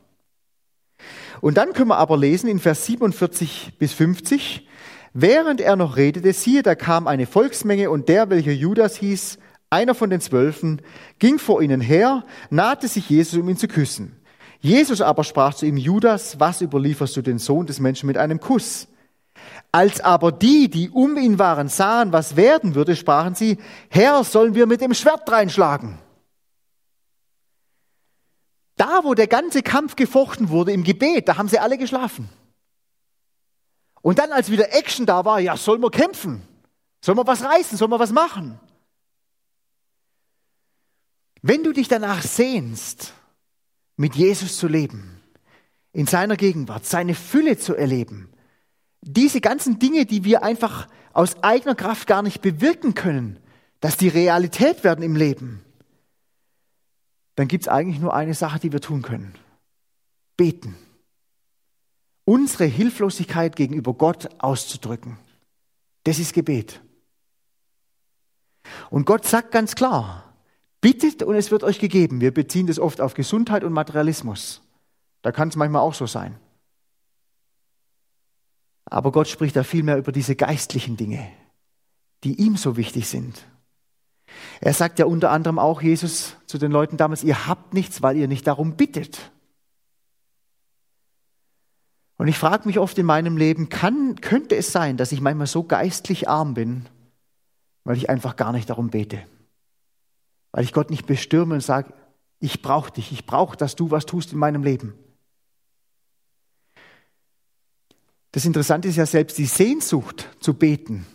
Und dann können wir aber lesen in Vers 47 bis 50, während er noch redete, siehe, da kam eine Volksmenge und der, welcher Judas hieß, einer von den Zwölfen, ging vor ihnen her, nahte sich Jesus, um ihn zu küssen. Jesus aber sprach zu ihm, Judas, was überlieferst du den Sohn des Menschen mit einem Kuss? Als aber die, die um ihn waren, sahen, was werden würde, sprachen sie, Herr, sollen wir mit dem Schwert reinschlagen? Da, wo der ganze Kampf gefochten wurde im Gebet, da haben sie alle geschlafen. Und dann, als wieder Action da war, ja, sollen wir kämpfen? Sollen wir was reißen? Sollen wir was machen? Wenn du dich danach sehnst, mit Jesus zu leben, in seiner Gegenwart, seine Fülle zu erleben, diese ganzen Dinge, die wir einfach aus eigener Kraft gar nicht bewirken können, dass die Realität werden im Leben, dann gibt es eigentlich nur eine Sache, die wir tun können. Beten. Unsere Hilflosigkeit gegenüber Gott auszudrücken. Das ist Gebet. Und Gott sagt ganz klar, bittet und es wird euch gegeben. Wir beziehen das oft auf Gesundheit und Materialismus. Da kann es manchmal auch so sein. Aber Gott spricht da viel mehr über diese geistlichen Dinge, die ihm so wichtig sind. Er sagt ja unter anderem auch Jesus zu den Leuten damals, ihr habt nichts, weil ihr nicht darum bittet. Und ich frage mich oft in meinem Leben, kann, könnte es sein, dass ich manchmal so geistlich arm bin, weil ich einfach gar nicht darum bete? Weil ich Gott nicht bestürme und sage, Ich brauche dich. Ich brauche, dass du was tust in meinem Leben. Das Interessante ist ja selbst die Sehnsucht zu beten,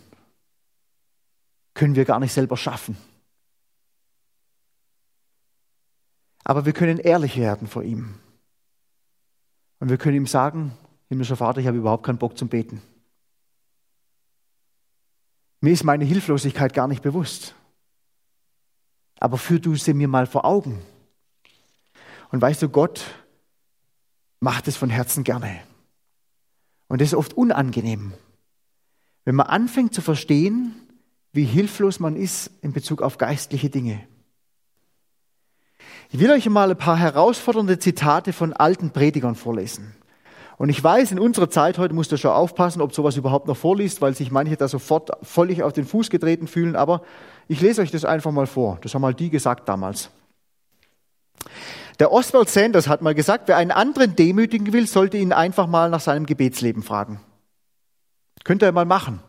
können wir gar nicht selber schaffen. Aber wir können ehrlich werden vor ihm. Und wir können ihm sagen, himmlischer Vater, ich habe überhaupt keinen Bock zum Beten. Mir ist meine Hilflosigkeit gar nicht bewusst. Aber führ du sie mir mal vor Augen. Und weißt du, Gott macht es von Herzen gerne. Und das ist oft unangenehm. Wenn man anfängt zu verstehen, wie hilflos man ist in Bezug auf geistliche Dinge. Ich will euch mal ein paar herausfordernde Zitate von alten Predigern vorlesen. Und ich weiß, in unserer Zeit heute musst du schon aufpassen, ob sowas überhaupt noch vorliest, weil sich manche da sofort völlig auf den Fuß getreten fühlen. Aber ich lese euch das einfach mal vor. Das haben mal die gesagt damals. Der Oswald Sanders hat mal gesagt, wer einen anderen demütigen will, sollte ihn einfach mal nach seinem Gebetsleben fragen. Könnt ihr mal machen.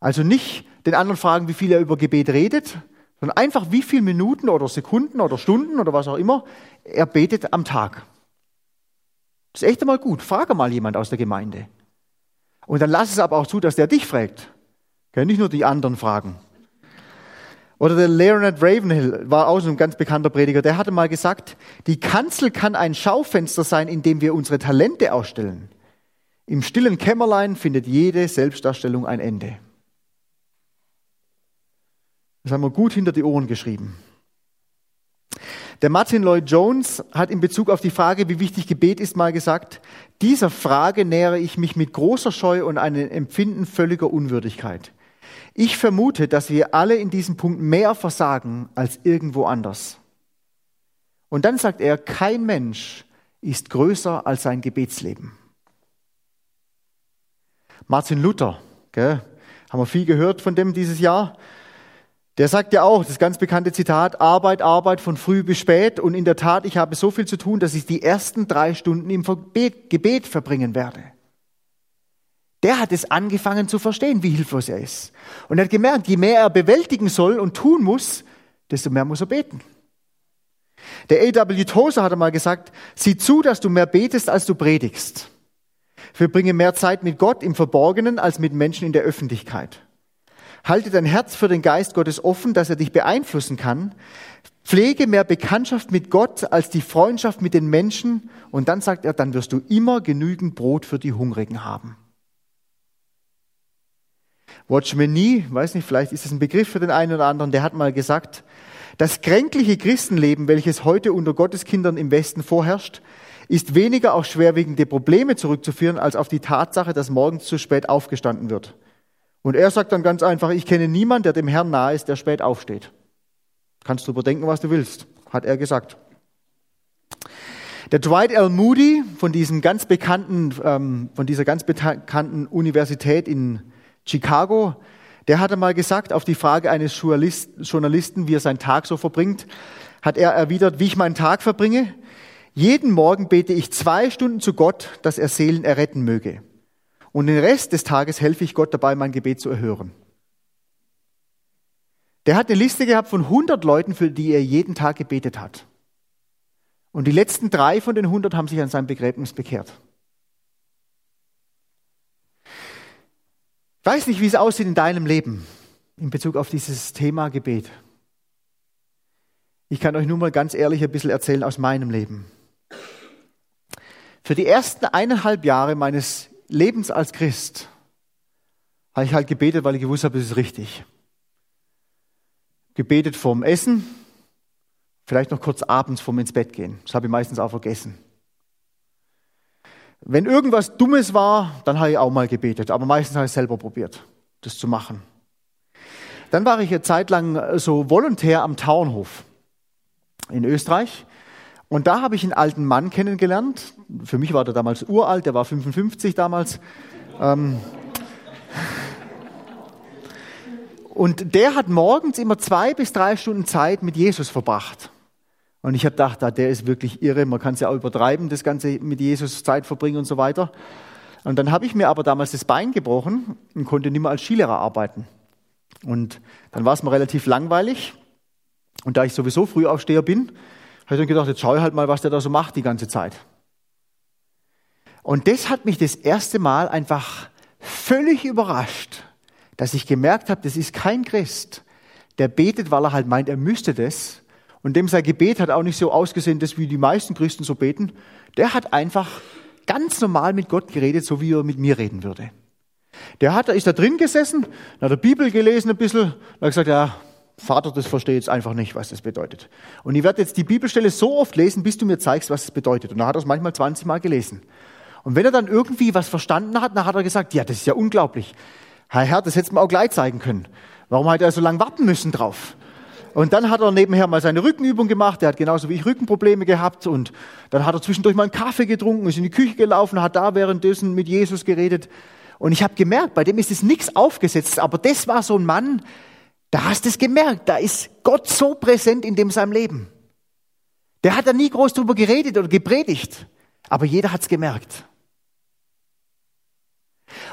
Also nicht den anderen fragen, wie viel er über Gebet redet, sondern einfach wie viele Minuten oder Sekunden oder Stunden oder was auch immer er betet am Tag. Das ist echt einmal gut. Frage mal jemand aus der Gemeinde. Und dann lass es aber auch zu, dass der dich fragt. Kann nicht nur die anderen fragen. Oder der Leonard Ravenhill war auch so ein ganz bekannter Prediger. Der hatte mal gesagt, die Kanzel kann ein Schaufenster sein, in dem wir unsere Talente ausstellen. Im stillen Kämmerlein findet jede Selbstdarstellung ein Ende. Das haben wir gut hinter die Ohren geschrieben. Der Martin Lloyd Jones hat in Bezug auf die Frage, wie wichtig Gebet ist, mal gesagt, dieser Frage nähere ich mich mit großer Scheu und einem Empfinden völliger Unwürdigkeit. Ich vermute, dass wir alle in diesem Punkt mehr versagen als irgendwo anders. Und dann sagt er, kein Mensch ist größer als sein Gebetsleben. Martin Luther, gell, haben wir viel gehört von dem dieses Jahr. Der sagt ja auch, das ganz bekannte Zitat, Arbeit, Arbeit von früh bis spät. Und in der Tat, ich habe so viel zu tun, dass ich die ersten drei Stunden im Gebet verbringen werde. Der hat es angefangen zu verstehen, wie hilflos er ist. Und er hat gemerkt, je mehr er bewältigen soll und tun muss, desto mehr muss er beten. Der A.W. Tozer hat einmal gesagt, sieh zu, dass du mehr betest, als du predigst. Verbringe mehr Zeit mit Gott im Verborgenen als mit Menschen in der Öffentlichkeit. Halte dein Herz für den Geist Gottes offen, dass er dich beeinflussen kann. Pflege mehr Bekanntschaft mit Gott als die Freundschaft mit den Menschen. Und dann sagt er, dann wirst du immer genügend Brot für die Hungrigen haben. Watchman Nee, weiß nicht, vielleicht ist es ein Begriff für den einen oder anderen, der hat mal gesagt, das kränkliche Christenleben, welches heute unter Gotteskindern im Westen vorherrscht, ist weniger auf schwerwiegende Probleme zurückzuführen, als auf die Tatsache, dass morgens zu spät aufgestanden wird. Und er sagt dann ganz einfach, ich kenne niemanden, der dem Herrn nahe ist, der spät aufsteht. Kannst du überdenken, was du willst, hat er gesagt. Der Dwight L. Moody von diesem ganz bekannten, ähm, von dieser ganz bekannten Universität in Chicago, der hatte mal gesagt, auf die Frage eines Journalisten, wie er seinen Tag so verbringt, hat er erwidert, wie ich meinen Tag verbringe. Jeden Morgen bete ich zwei Stunden zu Gott, dass er Seelen erretten möge. Und den Rest des Tages helfe ich Gott dabei, mein Gebet zu erhören. Der hat eine Liste gehabt von 100 Leuten, für die er jeden Tag gebetet hat. Und die letzten drei von den 100 haben sich an seinem Begräbnis bekehrt. Ich weiß nicht, wie es aussieht in deinem Leben in Bezug auf dieses Thema Gebet. Ich kann euch nur mal ganz ehrlich ein bisschen erzählen aus meinem Leben. Für die ersten eineinhalb Jahre meines Lebens als Christ habe ich halt gebetet, weil ich gewusst habe, es ist richtig. Gebetet vorm Essen, vielleicht noch kurz abends vorm ins Bett gehen. Das habe ich meistens auch vergessen. Wenn irgendwas Dummes war, dann habe ich auch mal gebetet, aber meistens habe ich selber probiert, das zu machen. Dann war ich eine Zeit lang so volontär am Tauernhof in Österreich und da habe ich einen alten Mann kennengelernt. Für mich war der damals uralt, der war 55 damals. Ähm und der hat morgens immer zwei bis drei Stunden Zeit mit Jesus verbracht. Und ich habe gedacht, ah, der ist wirklich irre. Man kann es ja auch übertreiben, das Ganze mit Jesus Zeit verbringen und so weiter. Und dann habe ich mir aber damals das Bein gebrochen und konnte nicht mehr als Skilehrer arbeiten. Und dann war es mir relativ langweilig. Und da ich sowieso Frühaufsteher bin, habe ich dann gedacht, jetzt schaue ich halt mal, was der da so macht die ganze Zeit. Und das hat mich das erste Mal einfach völlig überrascht, dass ich gemerkt habe, das ist kein Christ, der betet, weil er halt meint, er müsste das. Und dem sein Gebet hat auch nicht so ausgesehen, dass wie die meisten Christen so beten. Der hat einfach ganz normal mit Gott geredet, so wie er mit mir reden würde. Der hat, ist da drin gesessen, hat der Bibel gelesen ein bisschen, hat gesagt, ja, Vater, das verstehe jetzt einfach nicht, was das bedeutet. Und ich werde jetzt die Bibelstelle so oft lesen, bis du mir zeigst, was es bedeutet. Und dann hat er es manchmal 20 Mal gelesen. Und wenn er dann irgendwie was verstanden hat, dann hat er gesagt, ja, das ist ja unglaublich. Herr Herr, das hätte man auch gleich zeigen können. Warum hat er so lange warten müssen drauf? Und dann hat er nebenher mal seine Rückenübung gemacht. Er hat genauso wie ich Rückenprobleme gehabt. Und dann hat er zwischendurch mal einen Kaffee getrunken, ist in die Küche gelaufen, hat da währenddessen mit Jesus geredet. Und ich habe gemerkt, bei dem ist es nichts aufgesetzt. Aber das war so ein Mann, da hast du es gemerkt. Da ist Gott so präsent in dem seinem Leben. Der hat da nie groß drüber geredet oder gepredigt. Aber jeder hat's gemerkt.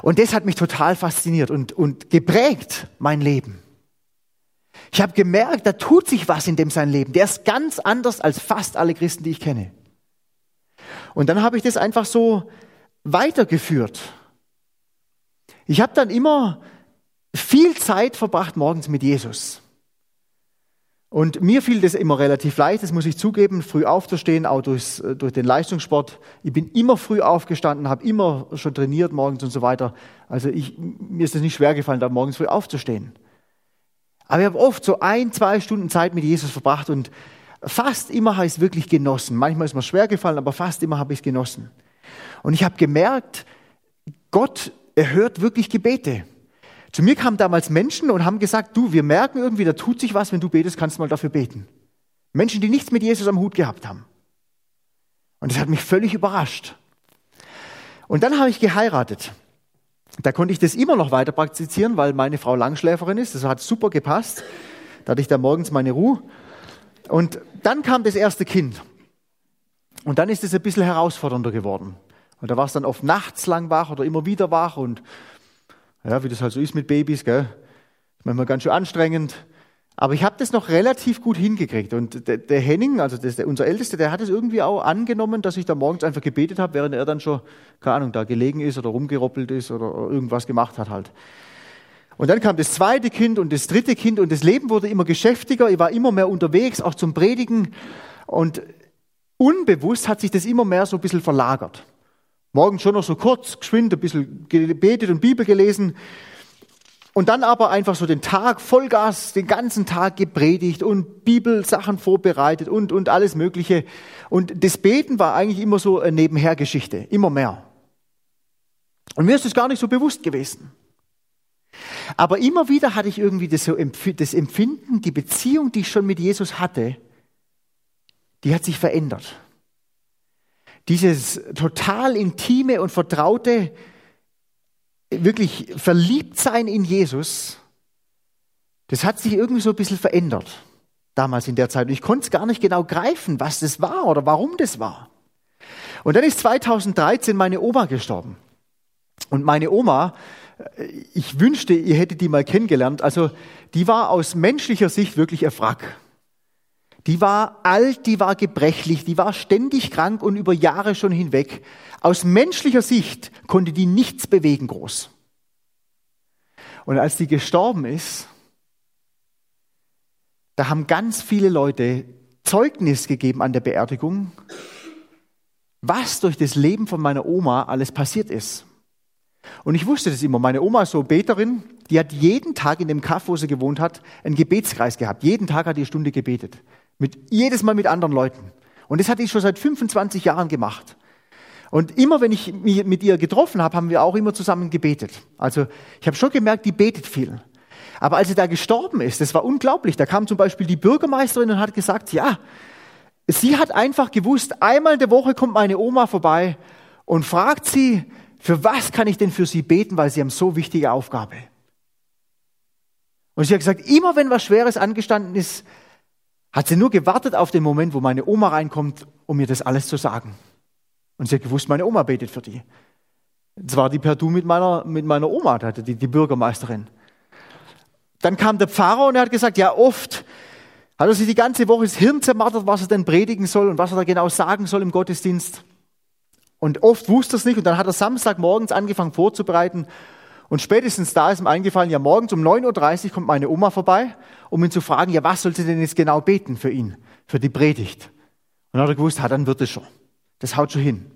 Und das hat mich total fasziniert und, und geprägt, mein Leben. Ich habe gemerkt, da tut sich was in dem sein Leben. Der ist ganz anders als fast alle Christen, die ich kenne. Und dann habe ich das einfach so weitergeführt. Ich habe dann immer viel Zeit verbracht morgens mit Jesus. Und mir fiel das immer relativ leicht, das muss ich zugeben, früh aufzustehen, auch durchs, äh, durch den Leistungssport. Ich bin immer früh aufgestanden, habe immer schon trainiert morgens und so weiter. Also ich, mir ist es nicht schwer gefallen, da morgens früh aufzustehen. Aber ich habe oft so ein, zwei Stunden Zeit mit Jesus verbracht und fast immer habe ich es wirklich genossen. Manchmal ist mir schwer gefallen, aber fast immer habe ich es genossen. Und ich habe gemerkt, Gott erhört wirklich Gebete. Zu mir kamen damals Menschen und haben gesagt, du, wir merken irgendwie, da tut sich was, wenn du betest, kannst du mal dafür beten. Menschen, die nichts mit Jesus am Hut gehabt haben. Und das hat mich völlig überrascht. Und dann habe ich geheiratet. Da konnte ich das immer noch weiter praktizieren, weil meine Frau Langschläferin ist. Das hat super gepasst. Da hatte ich da morgens meine Ruhe. Und dann kam das erste Kind. Und dann ist es ein bisschen herausfordernder geworden. Und da war es dann oft nachts lang wach oder immer wieder wach und ja, wie das halt so ist mit Babys, gell? Manchmal ganz schön anstrengend. Aber ich habe das noch relativ gut hingekriegt. Und der, der Henning, also das, der, unser Ältester, der hat es irgendwie auch angenommen, dass ich da morgens einfach gebetet habe, während er dann schon, keine Ahnung, da gelegen ist oder rumgeroppelt ist oder irgendwas gemacht hat halt. Und dann kam das zweite Kind und das dritte Kind und das Leben wurde immer geschäftiger. Ich war immer mehr unterwegs, auch zum Predigen. Und unbewusst hat sich das immer mehr so ein bisschen verlagert. Morgen schon noch so kurz, geschwind, ein bisschen gebetet und Bibel gelesen. Und dann aber einfach so den Tag, Vollgas, den ganzen Tag gepredigt und Bibelsachen vorbereitet und, und alles Mögliche. Und das Beten war eigentlich immer so eine Nebenhergeschichte, immer mehr. Und mir ist das gar nicht so bewusst gewesen. Aber immer wieder hatte ich irgendwie das, so, das Empfinden, die Beziehung, die ich schon mit Jesus hatte, die hat sich verändert dieses total intime und vertraute, wirklich Verliebtsein in Jesus, das hat sich irgendwie so ein bisschen verändert damals in der Zeit. Und ich konnte es gar nicht genau greifen, was das war oder warum das war. Und dann ist 2013 meine Oma gestorben. Und meine Oma, äh, ich wünschte, ihr hättet die mal kennengelernt. Also die war aus menschlicher Sicht wirklich ein Wrack. Die war alt, die war gebrechlich, die war ständig krank und über Jahre schon hinweg. Aus menschlicher Sicht konnte die nichts bewegen groß. Und als die gestorben ist, da haben ganz viele Leute Zeugnis gegeben an der Beerdigung, was durch das Leben von meiner Oma alles passiert ist. Und ich wusste das immer. Meine Oma so Beterin, die hat jeden Tag in dem Kaff, wo sie gewohnt hat, einen Gebetskreis gehabt. Jeden Tag hat die Stunde gebetet. Mit, jedes Mal mit anderen Leuten. Und das hatte ich schon seit 25 Jahren gemacht. Und immer wenn ich mich mit ihr getroffen habe, haben wir auch immer zusammen gebetet. Also ich habe schon gemerkt, die betet viel. Aber als sie da gestorben ist, das war unglaublich. Da kam zum Beispiel die Bürgermeisterin und hat gesagt, ja, sie hat einfach gewusst, einmal in der Woche kommt meine Oma vorbei und fragt sie, für was kann ich denn für sie beten, weil sie haben so wichtige Aufgabe. Und sie hat gesagt, immer wenn was Schweres angestanden ist, hat sie nur gewartet auf den Moment, wo meine Oma reinkommt, um mir das alles zu sagen. Und sie hat gewusst, meine Oma betet für die. Das war die per Du mit meiner, mit meiner Oma, die, die Bürgermeisterin. Dann kam der Pfarrer und er hat gesagt, ja, oft Hat er sich die ganze Woche das Hirn zermartert, was er denn predigen soll und was er da genau sagen soll im Gottesdienst. Und oft wusste er es nicht und dann hat er Samstagmorgens angefangen vorzubereiten und spätestens da ist ihm eingefallen, ja morgens um 9.30 Uhr kommt meine Oma vorbei, um ihn zu fragen, ja was soll sie denn jetzt genau beten für ihn, für die Predigt. Und dann hat er gewusst, ha, dann wird es schon. Das haut schon hin.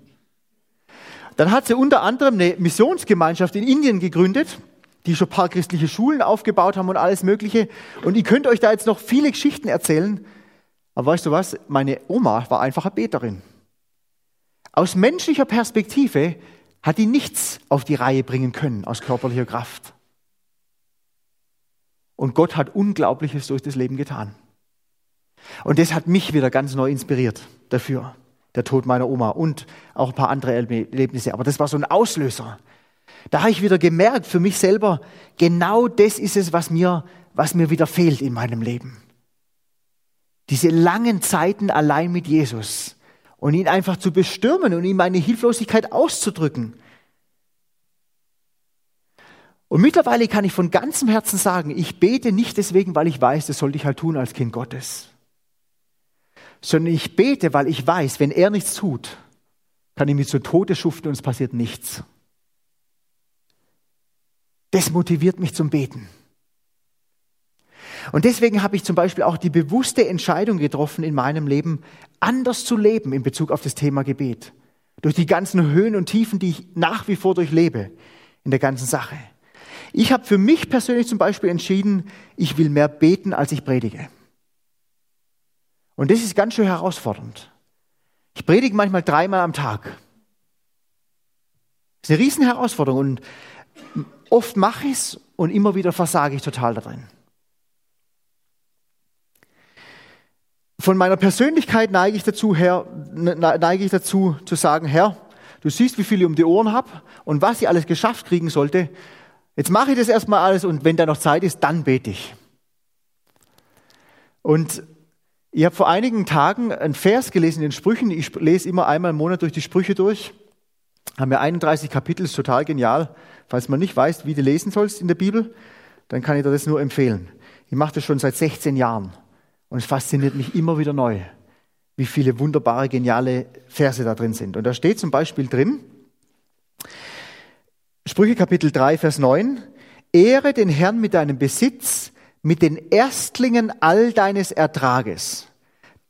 Dann hat sie unter anderem eine Missionsgemeinschaft in Indien gegründet, die schon ein paar christliche Schulen aufgebaut haben und alles Mögliche. Und ich könnte euch da jetzt noch viele Geschichten erzählen. Aber weißt du was? Meine Oma war einfach eine Beterin. Aus menschlicher Perspektive hat die nichts auf die Reihe bringen können aus körperlicher Kraft. Und Gott hat Unglaubliches durch das Leben getan. Und das hat mich wieder ganz neu inspiriert dafür der Tod meiner Oma und auch ein paar andere Erlebnisse. Aber das war so ein Auslöser. Da habe ich wieder gemerkt für mich selber, genau das ist es, was mir, was mir wieder fehlt in meinem Leben. Diese langen Zeiten allein mit Jesus und ihn einfach zu bestürmen und ihm meine Hilflosigkeit auszudrücken. Und mittlerweile kann ich von ganzem Herzen sagen, ich bete nicht deswegen, weil ich weiß, das sollte ich halt tun als Kind Gottes sondern ich bete, weil ich weiß, wenn er nichts tut, kann ich mich zu Tode schuften und es passiert nichts. Das motiviert mich zum Beten. Und deswegen habe ich zum Beispiel auch die bewusste Entscheidung getroffen, in meinem Leben anders zu leben in Bezug auf das Thema Gebet. Durch die ganzen Höhen und Tiefen, die ich nach wie vor durchlebe in der ganzen Sache. Ich habe für mich persönlich zum Beispiel entschieden, ich will mehr beten, als ich predige. Und das ist ganz schön herausfordernd. Ich predige manchmal dreimal am Tag. Das ist eine riesen Herausforderung und oft mache ich es und immer wieder versage ich total darin. Von meiner Persönlichkeit neige ich dazu, Herr, ne, neige ich dazu zu sagen, Herr, du siehst, wie viel ich um die Ohren habe und was ich alles geschafft kriegen sollte. Jetzt mache ich das erstmal alles und wenn da noch Zeit ist, dann bete ich. Und ich habe vor einigen Tagen einen Vers gelesen in den Sprüchen. Ich lese immer einmal im Monat durch die Sprüche durch. Haben wir 31 Kapitel, ist total genial. Falls man nicht weiß, wie du lesen sollst in der Bibel, dann kann ich dir das nur empfehlen. Ich mache das schon seit 16 Jahren und es fasziniert mich immer wieder neu, wie viele wunderbare, geniale Verse da drin sind. Und da steht zum Beispiel drin, Sprüche Kapitel 3, Vers 9, Ehre den Herrn mit deinem Besitz, mit den Erstlingen all deines Ertrages.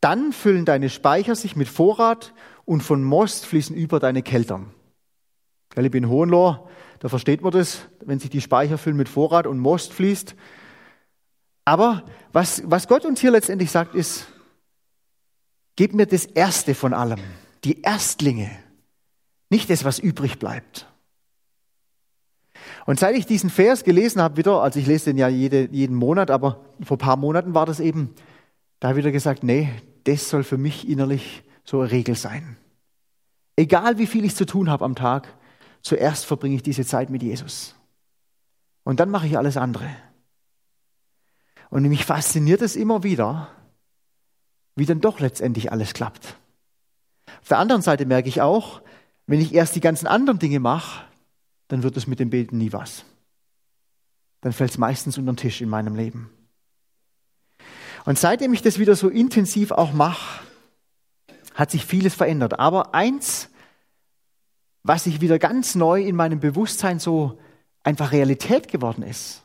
Dann füllen deine Speicher sich mit Vorrat und von Most fließen über deine Keltern. Ich bin Hohenlohr, da versteht man das, wenn sich die Speicher füllen mit Vorrat und Most fließt. Aber was, was Gott uns hier letztendlich sagt, ist, gib mir das Erste von allem, die Erstlinge, nicht das, was übrig bleibt. Und seit ich diesen Vers gelesen habe, wieder, also ich lese den ja jede, jeden Monat, aber vor ein paar Monaten war das eben, da habe ich wieder gesagt, nee, das soll für mich innerlich so eine Regel sein. Egal wie viel ich zu tun habe am Tag, zuerst verbringe ich diese Zeit mit Jesus. Und dann mache ich alles andere. Und mich fasziniert es immer wieder, wie dann doch letztendlich alles klappt. Auf der anderen Seite merke ich auch, wenn ich erst die ganzen anderen Dinge mache, dann wird es mit dem Beten nie was. Dann fällt es meistens unter den Tisch in meinem Leben. Und seitdem ich das wieder so intensiv auch mache, hat sich vieles verändert. Aber eins, was sich wieder ganz neu in meinem Bewusstsein so einfach Realität geworden ist,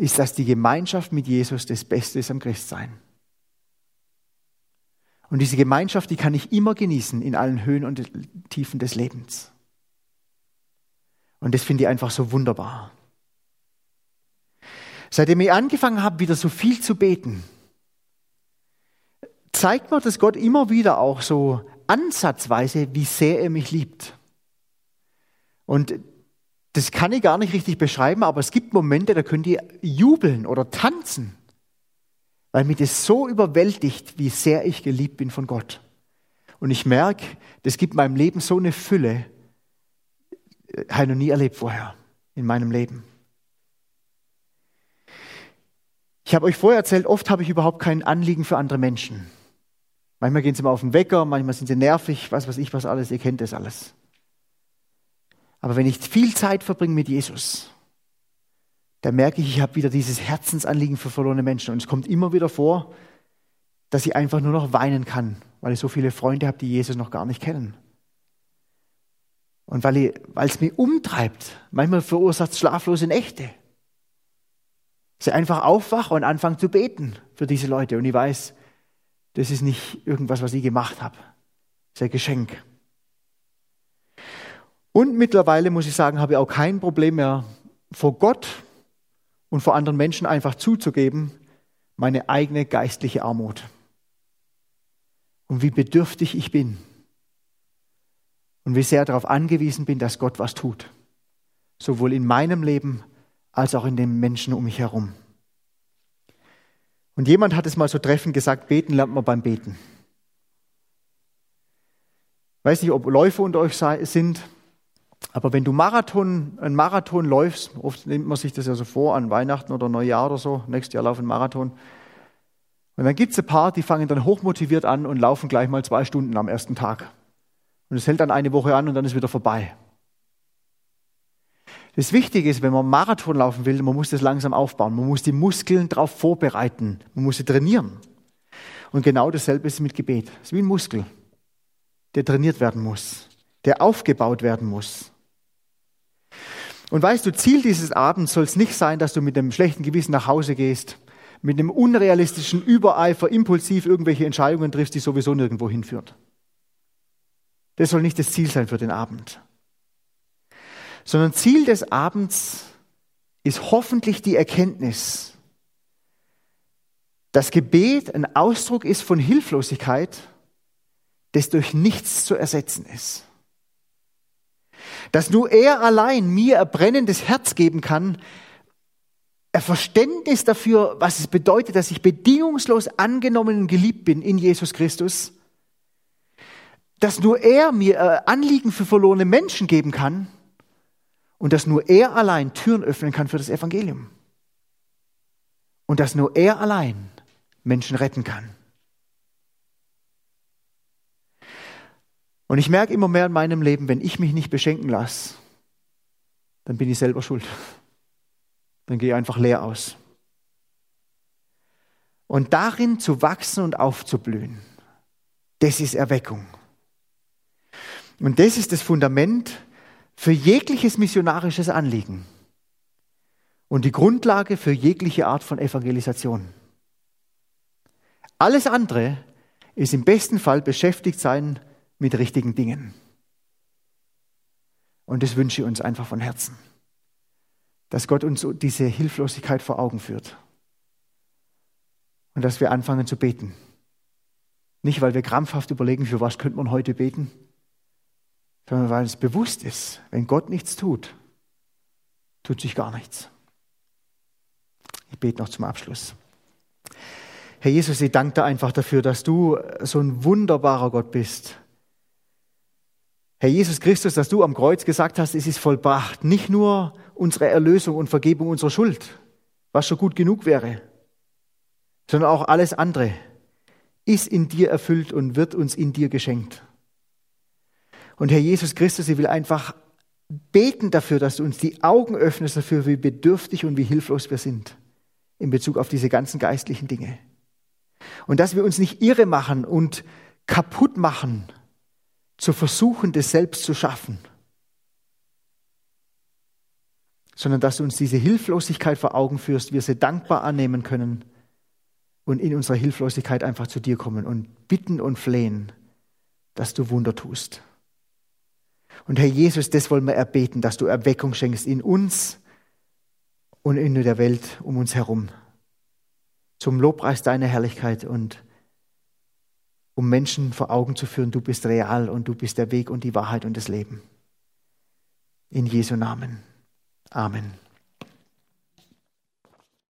ist, dass die Gemeinschaft mit Jesus das Beste ist am Christsein. Und diese Gemeinschaft, die kann ich immer genießen in allen Höhen und Tiefen des Lebens. Und das finde ich einfach so wunderbar. Seitdem ich angefangen habe, wieder so viel zu beten, zeigt mir das Gott immer wieder auch so ansatzweise, wie sehr er mich liebt. Und das kann ich gar nicht richtig beschreiben, aber es gibt Momente, da könnt ihr jubeln oder tanzen, weil mich das so überwältigt, wie sehr ich geliebt bin von Gott. Und ich merke, das gibt meinem Leben so eine Fülle, habe ich noch nie erlebt vorher in meinem Leben. Ich habe euch vorher erzählt, oft habe ich überhaupt kein Anliegen für andere Menschen. Manchmal gehen sie mal auf den Wecker, manchmal sind sie nervig, was weiß ich was alles, ihr kennt das alles. Aber wenn ich viel Zeit verbringe mit Jesus, dann merke ich, ich habe wieder dieses Herzensanliegen für verlorene Menschen. Und es kommt immer wieder vor, dass ich einfach nur noch weinen kann, weil ich so viele Freunde habe, die Jesus noch gar nicht kennen. Und weil, ich, es mich umtreibt. Manchmal verursacht es schlaflose Nächte. Sie einfach aufwache und anfange zu beten für diese Leute. Und ich weiß, das ist nicht irgendwas, was ich gemacht habe. Das ist ein Geschenk. Und mittlerweile muss ich sagen, habe ich auch kein Problem mehr vor Gott und vor anderen Menschen einfach zuzugeben, meine eigene geistliche Armut. Und wie bedürftig ich bin. Und wie sehr darauf angewiesen bin, dass Gott was tut. Sowohl in meinem Leben als auch in den Menschen um mich herum. Und jemand hat es mal so treffend gesagt, beten lernt man beim Beten. Weiß nicht, ob Läufe unter euch sind, aber wenn du Marathon, einen Marathon läufst, oft nimmt man sich das ja so vor, an Weihnachten oder Neujahr oder so, nächstes Jahr laufen Marathon. Und dann gibt es ein paar, die fangen dann hochmotiviert an und laufen gleich mal zwei Stunden am ersten Tag. Und es hält dann eine Woche an und dann ist wieder vorbei. Das Wichtige ist, wenn man Marathon laufen will, man muss das langsam aufbauen. Man muss die Muskeln darauf vorbereiten. Man muss sie trainieren. Und genau dasselbe ist mit Gebet. Es ist wie ein Muskel, der trainiert werden muss, der aufgebaut werden muss. Und weißt du, Ziel dieses Abends soll es nicht sein, dass du mit einem schlechten Gewissen nach Hause gehst, mit einem unrealistischen Übereifer impulsiv irgendwelche Entscheidungen triffst, die sowieso nirgendwo hinführen. Das soll nicht das Ziel sein für den Abend sondern Ziel des Abends ist hoffentlich die Erkenntnis, dass Gebet ein Ausdruck ist von Hilflosigkeit, das durch nichts zu ersetzen ist. Dass nur er allein mir ein brennendes Herz geben kann, ein Verständnis dafür, was es bedeutet, dass ich bedingungslos angenommen und geliebt bin in Jesus Christus, dass nur er mir Anliegen für verlorene Menschen geben kann und dass nur er allein Türen öffnen kann für das Evangelium. Und dass nur er allein Menschen retten kann. Und ich merke immer mehr in meinem Leben, wenn ich mich nicht beschenken lasse, dann bin ich selber schuld. Dann gehe ich einfach leer aus. Und darin zu wachsen und aufzublühen, das ist Erweckung. Und das ist das Fundament, für jegliches missionarisches Anliegen und die Grundlage für jegliche Art von Evangelisation. Alles andere ist im besten Fall beschäftigt sein mit richtigen Dingen. Und das wünsche ich uns einfach von Herzen, dass Gott uns diese Hilflosigkeit vor Augen führt und dass wir anfangen zu beten. Nicht, weil wir krampfhaft überlegen, für was könnte man heute beten, sondern weil es bewusst ist, wenn Gott nichts tut, tut sich gar nichts. Ich bete noch zum Abschluss. Herr Jesus, ich danke dir einfach dafür, dass du so ein wunderbarer Gott bist. Herr Jesus Christus, dass du am Kreuz gesagt hast, es ist vollbracht. Nicht nur unsere Erlösung und Vergebung unserer Schuld, was schon gut genug wäre, sondern auch alles andere ist in dir erfüllt und wird uns in dir geschenkt. Und Herr Jesus Christus, ich will einfach beten dafür, dass du uns die Augen öffnest dafür, wie bedürftig und wie hilflos wir sind in Bezug auf diese ganzen geistlichen Dinge. Und dass wir uns nicht irre machen und kaputt machen, zu versuchen, das selbst zu schaffen, sondern dass du uns diese Hilflosigkeit vor Augen führst, wir sie dankbar annehmen können und in unserer Hilflosigkeit einfach zu dir kommen und bitten und flehen, dass du Wunder tust. Und Herr Jesus, das wollen wir erbeten, dass du Erweckung schenkst in uns und in der Welt um uns herum. Zum Lobpreis deiner Herrlichkeit und um Menschen vor Augen zu führen, du bist real und du bist der Weg und die Wahrheit und das Leben. In Jesu Namen. Amen.